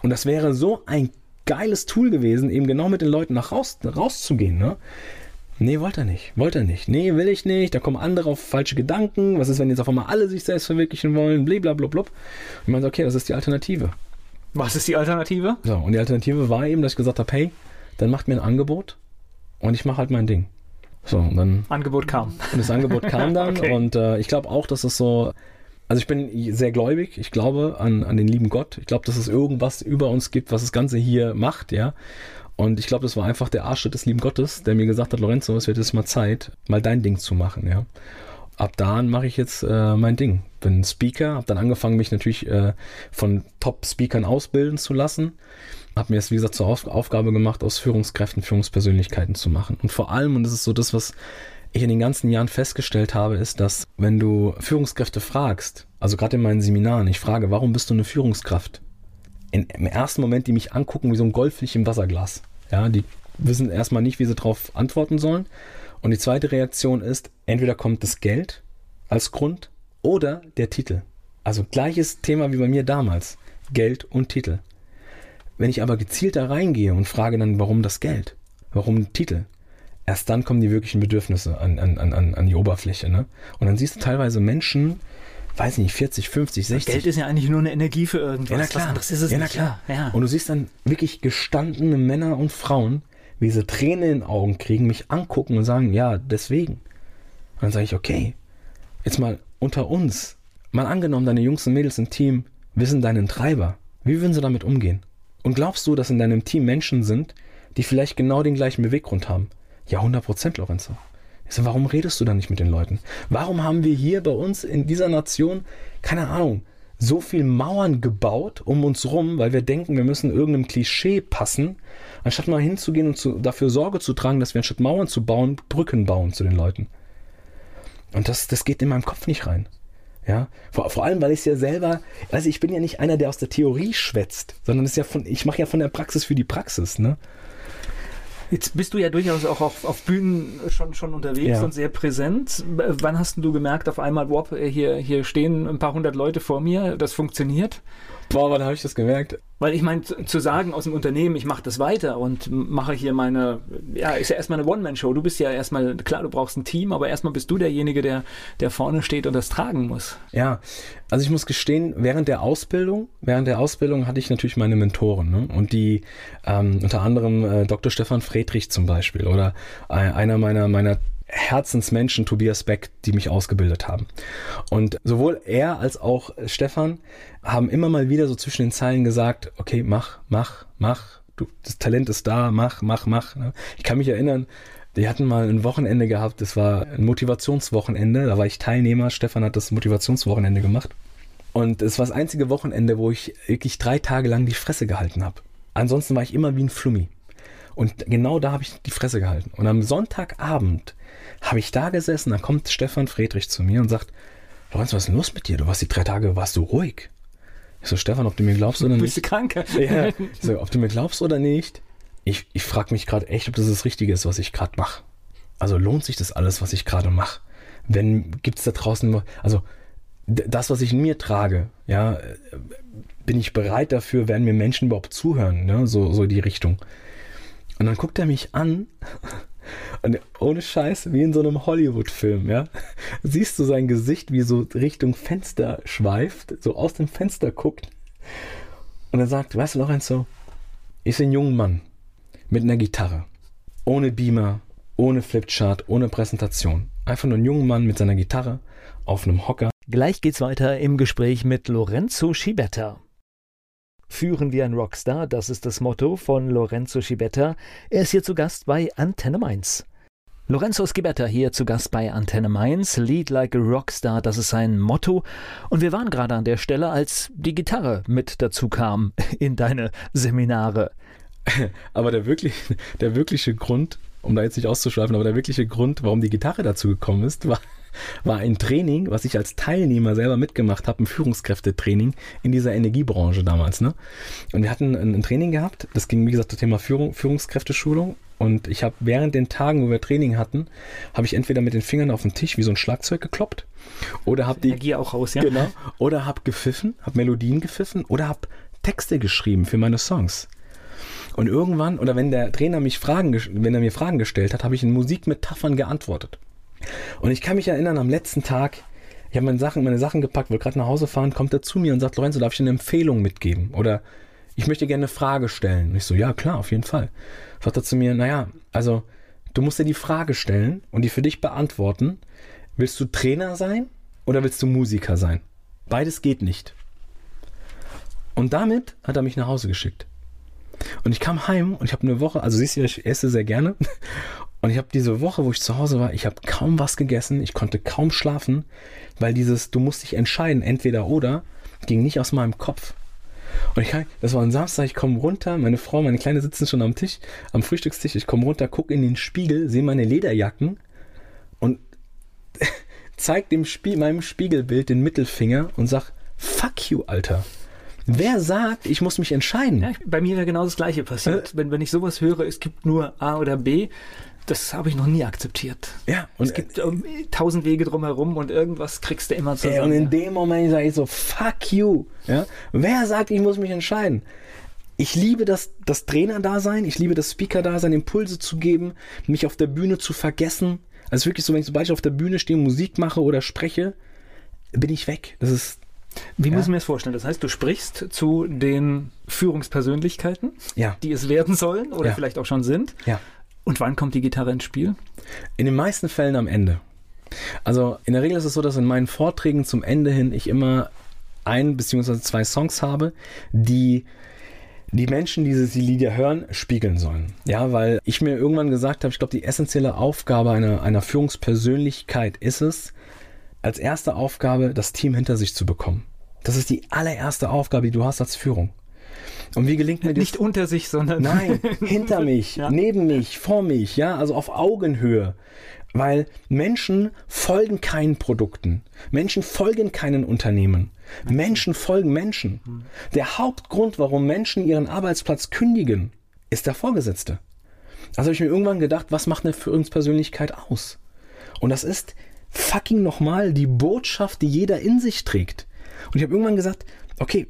Und das wäre so ein geiles Tool gewesen, eben genau mit den Leuten nach raus, rauszugehen. Ne? Nee, wollte er nicht. Wollte er nicht. Nee, will ich nicht. Da kommen andere auf falsche Gedanken. Was ist, wenn jetzt auf einmal alle sich selbst verwirklichen wollen? Blablabla. Und ich meine, okay, das ist die Alternative.
Was ist die Alternative?
So, und die Alternative war eben, dass ich gesagt habe, hey, dann macht mir ein Angebot und ich mache halt mein Ding. So, und dann.
Angebot kam.
Und das Angebot kam dann.
Okay.
Und äh, ich glaube auch, dass es so. Also ich bin sehr gläubig. Ich glaube an, an den lieben Gott. Ich glaube, dass es irgendwas über uns gibt, was das Ganze hier macht, ja. Und ich glaube, das war einfach der Arschtritt des lieben Gottes, der mir gesagt hat, Lorenzo, es wird jetzt mal Zeit, mal dein Ding zu machen, ja. Ab da mache ich jetzt äh, mein Ding. Bin Speaker, habe dann angefangen, mich natürlich äh, von Top-Speakern ausbilden zu lassen. Habe mir es, wie gesagt, zur Auf Aufgabe gemacht, aus Führungskräften Führungspersönlichkeiten zu machen. Und vor allem, und das ist so das, was ich in den ganzen Jahren festgestellt habe, ist, dass wenn du Führungskräfte fragst, also gerade in meinen Seminaren, ich frage, warum bist du eine Führungskraft? In, Im ersten Moment, die mich angucken wie so ein Goldfisch im Wasserglas. Ja, die wissen erstmal nicht, wie sie darauf antworten sollen. Und die zweite Reaktion ist, entweder kommt das Geld als Grund oder der Titel. Also gleiches Thema wie bei mir damals. Geld und Titel. Wenn ich aber gezielt da reingehe und frage dann, warum das Geld? Warum Titel? Erst dann kommen die wirklichen Bedürfnisse an, an, an, an die Oberfläche. Ne? Und dann siehst du teilweise Menschen, weiß nicht, 40, 50, 60.
Geld ist ja eigentlich nur eine Energie für irgendwas.
Ja, na klar.
Anderes ist es
ja, na klar.
Ja, ja.
Und du siehst dann wirklich gestandene Männer und Frauen, wie sie Tränen in den Augen kriegen, mich angucken und sagen, ja, deswegen. Und dann sage ich, okay, jetzt mal unter uns, mal angenommen, deine Jungs und Mädels im Team wissen deinen Treiber. Wie würden sie damit umgehen? Und glaubst du, dass in deinem Team Menschen sind, die vielleicht genau den gleichen Beweggrund haben? Ja, 100 Prozent, Lorenzo. Ich so, warum redest du dann nicht mit den Leuten? Warum haben wir hier bei uns in dieser Nation, keine Ahnung, so viel Mauern gebaut um uns rum, weil wir denken, wir müssen irgendeinem Klischee passen, anstatt mal hinzugehen und zu, dafür Sorge zu tragen, dass wir anstatt Mauern zu bauen, Brücken bauen zu den Leuten. Und das, das geht in meinem Kopf nicht rein. Ja, vor, vor allem, weil ich es ja selber, also ich bin ja nicht einer, der aus der Theorie schwätzt, sondern ist ja von, ich mache ja von der Praxis für die Praxis, ne?
Jetzt bist du ja durchaus auch auf, auf Bühnen schon, schon unterwegs
Ja.
und sehr präsent. Wann hast denn du gemerkt, auf einmal, wow, hier, hier stehen ein paar hundert Leute vor mir, das funktioniert?
Boah, wann habe ich das gemerkt?
Weil ich meine, zu sagen aus dem Unternehmen, ich mache das weiter und mache hier meine, ja, ist ja erstmal eine One-Man-Show. Du bist ja erstmal, klar, du brauchst ein Team, aber erstmal bist du derjenige, der, der vorne steht und das tragen muss.
Ja, also ich muss gestehen, während der Ausbildung, während der Ausbildung hatte ich natürlich meine Mentoren, ne? Und die ähm, unter anderem äh, Dr. Stefan Friedrich zum Beispiel oder äh, einer meiner meiner Herzensmenschen, Tobias Beck, die mich ausgebildet haben. Und sowohl er als auch Stefan haben immer mal wieder so zwischen den Zeilen gesagt, okay, mach, mach, mach, du, das Talent ist da, mach, mach, mach. Ne? Ich kann mich erinnern, die hatten mal ein Wochenende gehabt, das war ein Motivationswochenende, da war ich Teilnehmer, Stefan hat das Motivationswochenende gemacht. Und es war das einzige Wochenende, wo ich wirklich drei Tage lang die Fresse gehalten habe. Ansonsten war ich immer wie ein Flummi. Und genau da habe ich die Fresse gehalten. Und am Sonntagabend habe ich da gesessen, dann kommt Stefan Friedrich zu mir und sagt, Lorenz, was ist denn los mit dir? Du warst die drei Tage, warst du ruhig? Ich so, Stefan, ob du mir glaubst oder
Bist du
nicht.
krank?
Ja, ich so, ob du mir glaubst oder nicht. Ich, ich frage mich gerade echt, ob das das Richtige ist, was ich gerade mache. Also lohnt sich das alles, was ich gerade mache? Wenn gibt es da draußen, also das, was ich in mir trage, ja, bin ich bereit dafür, werden mir Menschen überhaupt zuhören, ne? so, so die Richtung. Und dann guckt er mich an und ohne Scheiß, wie in so einem Hollywood-Film, ja, siehst du sein Gesicht, wie so Richtung Fenster schweift, so aus dem Fenster guckt und er sagt, weißt du, Lorenzo, ich sehe einen jungen Mann mit einer Gitarre, ohne Beamer, ohne Flipchart, ohne Präsentation. Einfach nur einen jungen Mann mit seiner Gitarre auf einem Hocker.
Gleich geht's weiter im Gespräch mit Lorenzo Schibetta. Führen wie ein Rockstar, das ist das Motto von Lorenzo Schibetta. Er ist hier zu Gast bei Antenne Mainz. Lorenzo Schibetta hier zu Gast bei Antenne Mainz. Lead like a Rockstar, das ist sein Motto. Und wir waren gerade an der Stelle, als die Gitarre mit dazu kam in deine Seminare.
Aber der, wirklich, der wirkliche Grund, um da jetzt nicht auszuschweifen, aber der wirkliche Grund, warum die Gitarre dazu gekommen ist, war, war ein Training, was ich als Teilnehmer selber mitgemacht habe, ein Führungskräftetraining in dieser Energiebranche damals. Ne? Und wir hatten ein, ein Training gehabt, das ging, wie gesagt, das Thema Führung, Führungskräfteschulung. Und ich habe während den Tagen, wo wir Training hatten, habe ich entweder mit den Fingern auf den Tisch wie so ein Schlagzeug gekloppt oder habe die
Energie auch raus, ja?
Genau. Oder hab gepfiffen, hab Melodien gepfiffen oder hab Texte geschrieben für meine Songs. Und irgendwann, oder wenn der Trainer mich Fragen, wenn er mir Fragen gestellt hat, habe ich in Musikmetaphern geantwortet. Und ich kann mich erinnern, am letzten Tag, ich habe meine Sachen, meine Sachen gepackt, wollte gerade nach Hause fahren, kommt er zu mir und sagt, Lorenzo, darf ich dir eine Empfehlung mitgeben? Oder ich möchte gerne eine Frage stellen. Und ich so, ja, klar, auf jeden Fall. Sagt er zu mir, naja, also Du musst dir die Frage stellen und die für dich beantworten. Willst du Trainer sein oder willst du Musiker sein? Beides geht nicht. Und damit hat er mich nach Hause geschickt. Und ich kam heim und ich habe eine Woche, also siehst du, ich esse sehr gerne. Und ich habe diese Woche, wo ich zu Hause war, ich habe kaum was gegessen, ich konnte kaum schlafen, weil dieses, du musst dich entscheiden, entweder oder, ging nicht aus meinem Kopf. Und ich, das war ein Samstag, ich komme runter, meine Frau, meine Kleine sitzen schon am Tisch, am Frühstückstisch, ich komme runter, gucke in den Spiegel, sehe meine Lederjacken und zeig dem Spie meinem Spiegelbild den Mittelfinger und sag, fuck you, Alter. Wer sagt, ich muss mich entscheiden?
Ja, bei mir wäre genau das Gleiche passiert. Äh, wenn, wenn ich sowas höre, es gibt nur A oder B, das habe ich noch nie akzeptiert.
Ja,
und es gibt um, tausend Wege drumherum und irgendwas kriegst du immer zusammen.
Ey, und in dem Moment sage ich so, fuck you. Ja? Wer sagt, ich muss mich entscheiden? Ich liebe das, das Trainer-Dasein, ich liebe das Speaker-Dasein, Impulse zu geben, mich auf der Bühne zu vergessen. Also wirklich so, wenn ich sobald ich auf der Bühne stehe, Musik mache oder spreche, bin ich weg. Das ist
wie ja. muss ich mir das vorstellen? Das heißt, du sprichst zu den Führungspersönlichkeiten,
ja.
die es werden sollen oder ja. vielleicht auch schon sind.
Ja.
Und wann kommt die Gitarre ins Spiel?
In den meisten Fällen am Ende. Also in der Regel ist es so, dass in meinen Vorträgen zum Ende hin ich immer ein bzw. zwei Songs habe, die die Menschen, die diese Lieder hören, spiegeln sollen. Ja, weil ich mir irgendwann gesagt habe, ich glaube, die essentielle Aufgabe einer, einer Führungspersönlichkeit ist es, als erste Aufgabe das Team hinter sich zu bekommen. Das ist die allererste Aufgabe, die du hast als Führung. Und wie gelingt mir das?
Nicht unter sich, sondern.
Nein, hinter mich, ja. neben mich, vor mich, ja, also auf Augenhöhe. Weil Menschen folgen keinen Produkten. Menschen folgen keinen Unternehmen. Menschen folgen Menschen. Der Hauptgrund, warum Menschen ihren Arbeitsplatz kündigen, ist der Vorgesetzte. Also habe ich mir irgendwann gedacht, was macht eine Führungspersönlichkeit aus? Und das ist fucking nochmal die Botschaft, die jeder in sich trägt. Und ich habe irgendwann gesagt, okay,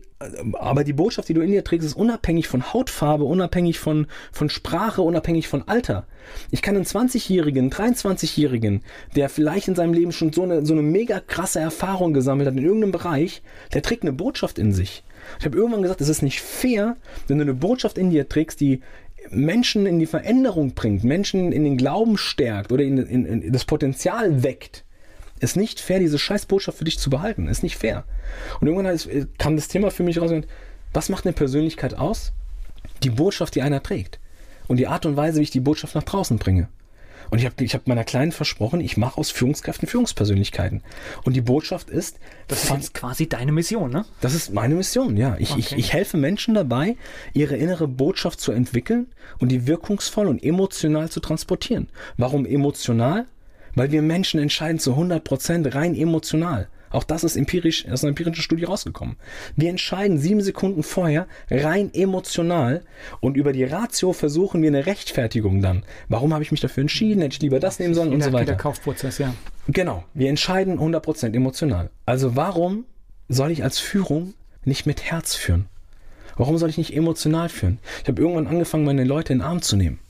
aber die Botschaft, die du in dir trägst, ist unabhängig von Hautfarbe, unabhängig von, von Sprache, unabhängig von Alter. Ich kann einen 20-Jährigen, 23-Jährigen, der vielleicht in seinem Leben schon so eine, so eine mega krasse Erfahrung gesammelt hat in irgendeinem Bereich, der trägt eine Botschaft in sich. Ich habe irgendwann gesagt, es ist nicht fair, wenn du eine Botschaft in dir trägst, die Menschen in die Veränderung bringt, Menschen in den Glauben stärkt oder in, in, in das Potenzial weckt ist nicht fair, diese Scheißbotschaft für dich zu behalten. Ist nicht fair. Und irgendwann äh, kam das Thema für mich raus. Was macht eine Persönlichkeit aus? Die Botschaft, die einer trägt. Und die Art und Weise, wie ich die Botschaft nach draußen bringe. Und ich habe ich hab meiner Kleinen versprochen, ich mache aus Führungskräften Führungspersönlichkeiten. Und die Botschaft ist.
Das ist jetzt quasi deine Mission, ne?
Das ist meine Mission, ja. Ich, okay. ich, ich helfe Menschen dabei, ihre innere Botschaft zu entwickeln und die wirkungsvoll und emotional zu transportieren. Warum emotional? Weil wir Menschen entscheiden zu 100% rein emotional. Auch das ist empirisch, aus einer empirischen Studie rausgekommen. Wir entscheiden sieben Sekunden vorher rein emotional und über die Ratio versuchen wir eine Rechtfertigung dann. Warum habe ich mich dafür entschieden? Hätte ich lieber das nehmen sollen und so weiter. Der
Kaufprozess, ja.
Genau. Wir entscheiden 100% emotional. Also warum soll ich als Führung nicht mit Herz führen? Warum soll ich nicht emotional führen? Ich habe irgendwann angefangen, meine Leute in den Arm zu nehmen.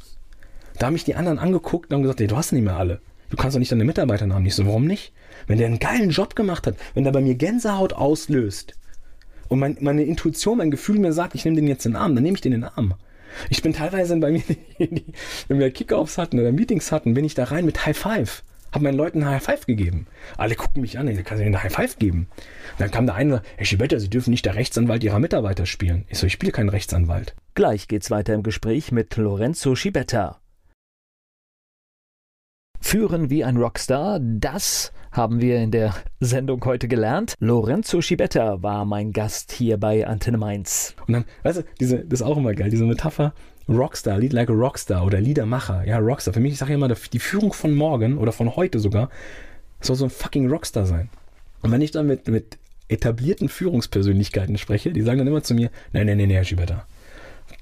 Da haben mich die anderen angeguckt und haben gesagt, ey, du hast nicht mehr alle. Du kannst doch nicht deine Mitarbeiter Ich so, warum nicht? Wenn der einen geilen Job gemacht hat, wenn der bei mir Gänsehaut auslöst und mein, meine Intuition, mein Gefühl mir sagt, ich nehme den jetzt in den Arm, dann nehme ich den in den Arm. Ich bin teilweise bei mir, wenn wir Kickoffs hatten oder Meetings hatten, bin ich da rein mit High Five. Hab meinen Leuten High Five gegeben. Alle gucken mich an, ich kann ihnen High Five geben. Und dann kam der eine, Herr Schibetta, Sie dürfen nicht der Rechtsanwalt Ihrer Mitarbeiter spielen. Ich so, ich spiele keinen Rechtsanwalt.
Gleich geht's weiter im Gespräch mit Lorenzo Schibetta. Führen wie ein Rockstar, das haben wir in der Sendung heute gelernt. Lorenzo Schibetta war mein Gast hier bei Antenne Mainz.
Und dann, weißt du, diese, das ist auch immer geil, diese Metapher. Rockstar, Lead like a Rockstar oder Liedermacher. Ja, Rockstar. Für mich, ich sage ja immer, die Führung von morgen oder von heute sogar, soll so ein fucking Rockstar sein. Und wenn ich dann mit, mit etablierten Führungspersönlichkeiten spreche, die sagen dann immer zu mir, nein, nein, nein, Herr Schibetta,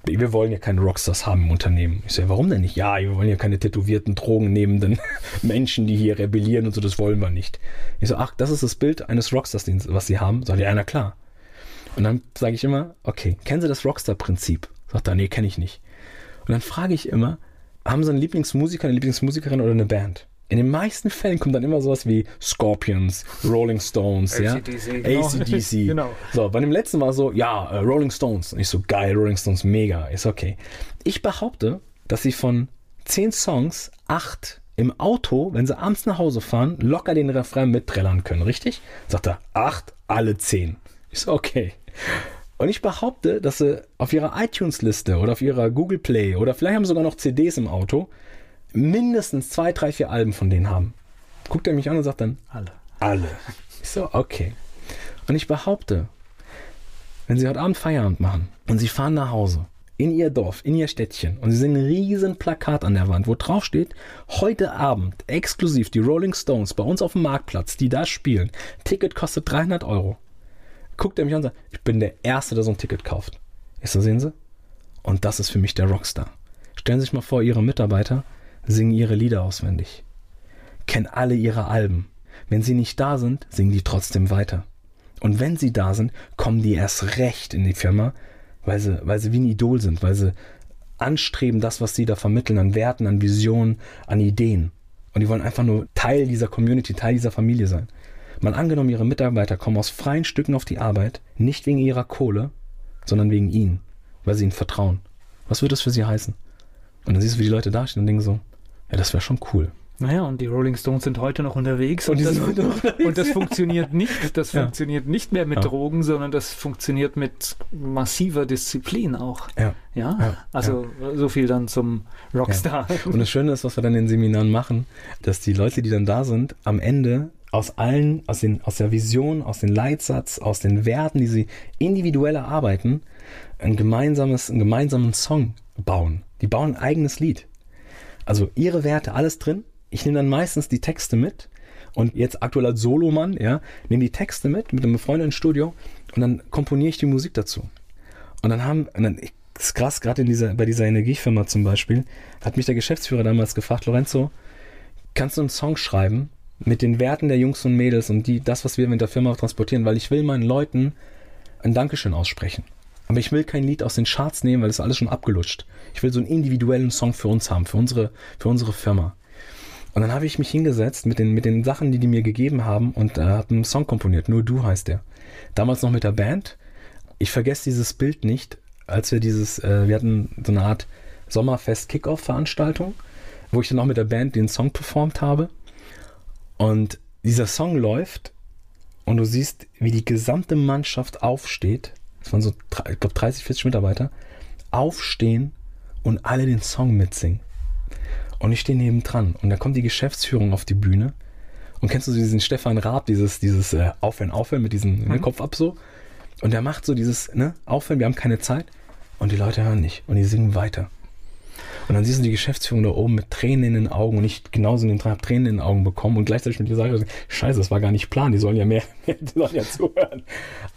wir wollen ja keine Rockstars haben im Unternehmen. Ich sage, warum denn nicht? Ja, wir wollen ja keine tätowierten, drogennehmenden Menschen, die hier rebellieren und so, das wollen wir nicht. Ich so, ach, das ist das Bild eines Rockstars, was sie haben. Sagt ja, na klar. Und dann sage ich immer, okay, kennen Sie das Rockstar-Prinzip? Sagt er, nee, kenne ich nicht. Und dann frage ich immer, haben Sie einen Lieblingsmusiker, eine Lieblingsmusikerin oder eine Band? In den meisten Fällen kommt dann immer sowas wie Scorpions, Rolling Stones, ja. ACDC, genau. ACDC. genau. So, bei dem letzten war so, ja, uh, Rolling Stones. Und ich so, geil, Rolling Stones, mega. Ist okay. Ich behaupte, dass sie von zehn Songs, acht im Auto, wenn sie abends nach Hause fahren, locker den Refrain mitträllern können, richtig? Sagt er, acht, alle zehn. Ich so, okay. Und ich behaupte, dass sie auf ihrer iTunes-Liste oder auf ihrer Google Play oder vielleicht haben sie sogar noch CDs im Auto, mindestens zwei, drei, vier Alben von denen haben. Guckt er mich an und sagt dann,
Alle.
alle. Ich so, okay. Und ich behaupte, wenn sie heute Abend Feierabend machen und sie fahren nach Hause, in ihr Dorf, in ihr Städtchen und sie sehen ein riesen Plakat an der Wand, wo drauf steht, heute Abend exklusiv die Rolling Stones bei uns auf dem Marktplatz, die da spielen. Ticket kostet 300 Euro. Guckt er mich an und sagt, ich bin der Erste, der so ein Ticket kauft. Ich so, sehen Sie? Und das ist für mich der Rockstar. Stellen Sie sich mal vor, Ihre Mitarbeiter singen ihre Lieder auswendig, kennen alle ihre Alben. Wenn sie nicht da sind, singen die trotzdem weiter. Und wenn sie da sind, kommen die erst recht in die Firma, weil sie, weil sie wie ein Idol sind, weil sie anstreben, das, was sie da vermitteln, an Werten, an Visionen, an Ideen. Und die wollen einfach nur Teil dieser Community, Teil dieser Familie sein. Mal angenommen, ihre Mitarbeiter kommen aus freien Stücken auf die Arbeit, nicht wegen ihrer Kohle, sondern wegen ihnen, weil sie ihnen vertrauen. Was würde das für sie heißen? Und dann siehst du, wie die Leute dastehen und denken so, ja, das wäre schon cool.
Naja, und die Rolling Stones sind heute noch unterwegs.
Und die
das,
heute unterwegs.
und das funktioniert nicht. Das
Ja.
funktioniert nicht mehr mit
Ja.
Drogen, sondern das funktioniert mit massiver Disziplin auch.
Ja.
Ja,
Ja,
also so viel dann zum Rockstar.
Und das Schöne ist, was wir dann in den Seminaren machen, dass die Leute, die dann da sind, am Ende aus allen, aus, den, aus der Vision, aus dem Leitsatz, aus den Werten, die sie individuell erarbeiten, ein gemeinsames, einen gemeinsamen Song bauen. Die bauen ein eigenes Lied. Also ihre Werte, alles drin. Ich nehme dann meistens die Texte mit und jetzt aktuell als Solomann, ja, nehme die Texte mit, mit einem befreundeten Studio und dann komponiere ich die Musik dazu. Und dann haben, und dann, ist krass, gerade in dieser, bei dieser Energiefirma zum Beispiel, hat mich der Geschäftsführer damals gefragt, Lorenzo, kannst du einen Song schreiben mit den Werten der Jungs und Mädels und die, das, was wir mit der Firma transportieren, weil ich will meinen Leuten ein Dankeschön aussprechen. Aber ich will kein Lied aus den Charts nehmen, weil das ist alles schon abgelutscht. Ich will so einen individuellen Song für uns haben, für unsere, für unsere Firma. Und dann habe ich mich hingesetzt mit den, mit den Sachen, die die mir gegeben haben und äh, habe einen Song komponiert. Nur du heißt der. Damals noch mit der Band. Ich vergesse dieses Bild nicht, als wir dieses, äh, wir hatten so eine Art Sommerfest-Kickoff-Veranstaltung, wo ich dann auch mit der Band den Song performt habe. Und dieser Song läuft und du siehst, wie die gesamte Mannschaft aufsteht. Es waren so, ich glaube, 30, 40 Mitarbeiter. Aufstehen und alle den Song mitsingen. Und ich stehe nebendran. Und da kommt die Geschäftsführung auf die Bühne. Und kennst du diesen Stefan Raab, dieses, dieses äh, Aufhören, Aufhören mit diesem ne, Kopf ab so? Und der macht so dieses, ne, Aufhören, wir haben keine Zeit. Und die Leute hören nicht. Und die singen weiter. Und dann siehst du die Geschäftsführung da oben mit Tränen in den Augen und ich genauso in den Tränen, Tränen in den Augen bekommen und gleichzeitig mit dir sage, scheiße, das war gar nicht Plan, die sollen ja mehr, die sollen ja zuhören.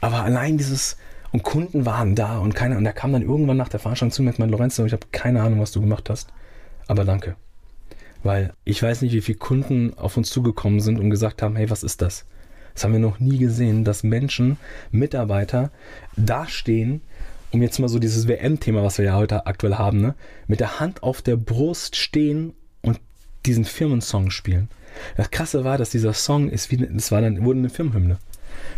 Aber allein dieses, und Kunden waren da und keiner, und der kam dann irgendwann nach der Veranstaltung zu mir und meinte, Lorenzo, ich habe keine Ahnung, was du gemacht hast, aber danke. Weil ich weiß nicht, wie viele Kunden auf uns zugekommen sind und gesagt haben, hey, was ist das? Das haben wir noch nie gesehen, dass Menschen, Mitarbeiter dastehen, um jetzt mal so dieses WM-Thema, was wir ja heute aktuell haben, ne, mit der Hand auf der Brust stehen und diesen Firmensong spielen. Das Krasse war, dass dieser Song ist wie, das war dann, wurde eine Firmenhymne.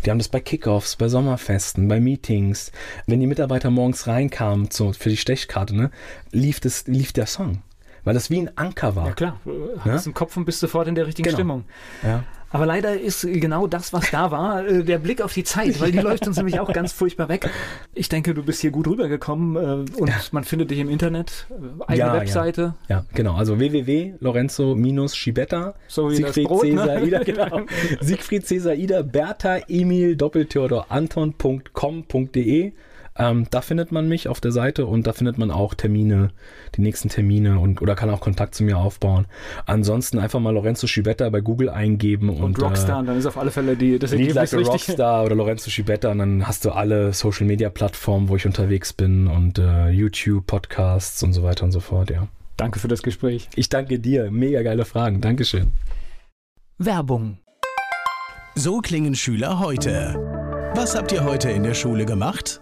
Die haben das bei Kickoffs, bei Sommerfesten, bei Meetings, wenn die Mitarbeiter morgens reinkamen zu, für die Stechkarte, ne, lief, das, lief der Song. Weil das wie ein Anker war.
Ja klar, hast im Kopf und bist sofort in der richtigen
Genau.
Stimmung.
Ja.
Aber leider ist genau das, was da war, äh, der Blick auf die Zeit, weil die läuft uns nämlich auch ganz furchtbar weg. Ich denke, du bist hier gut rübergekommen äh, und man findet dich im Internet, äh, eigene
Ja, ja.
Webseite.
Ja, genau. Also www.lorenzo-schibetta,
So
Siegfried
Brot, ne?
Cäsar Ida, genau. Siegfried Cäsar Ida, Bertha Emil Doppeltheodor Anton.com.de. Ähm, da findet man mich auf der Seite und da findet man auch Termine, die nächsten Termine und oder kann auch Kontakt zu mir aufbauen. Ansonsten einfach mal Lorenzo Schibetta bei Google eingeben und,
Und Rockstar, und dann ist auf alle Fälle die, das
Äh,
Ergebnis
like
richtig.
Rockstar oder Lorenzo Schibetta und dann hast du alle Social Media Plattformen, wo ich unterwegs bin und äh, YouTube, Podcasts und so weiter und so fort, ja.
Danke für das Gespräch.
Ich danke dir. Mega geile Fragen. Dankeschön.
Werbung.
So klingen Schüler heute. Was habt ihr heute in der Schule gemacht?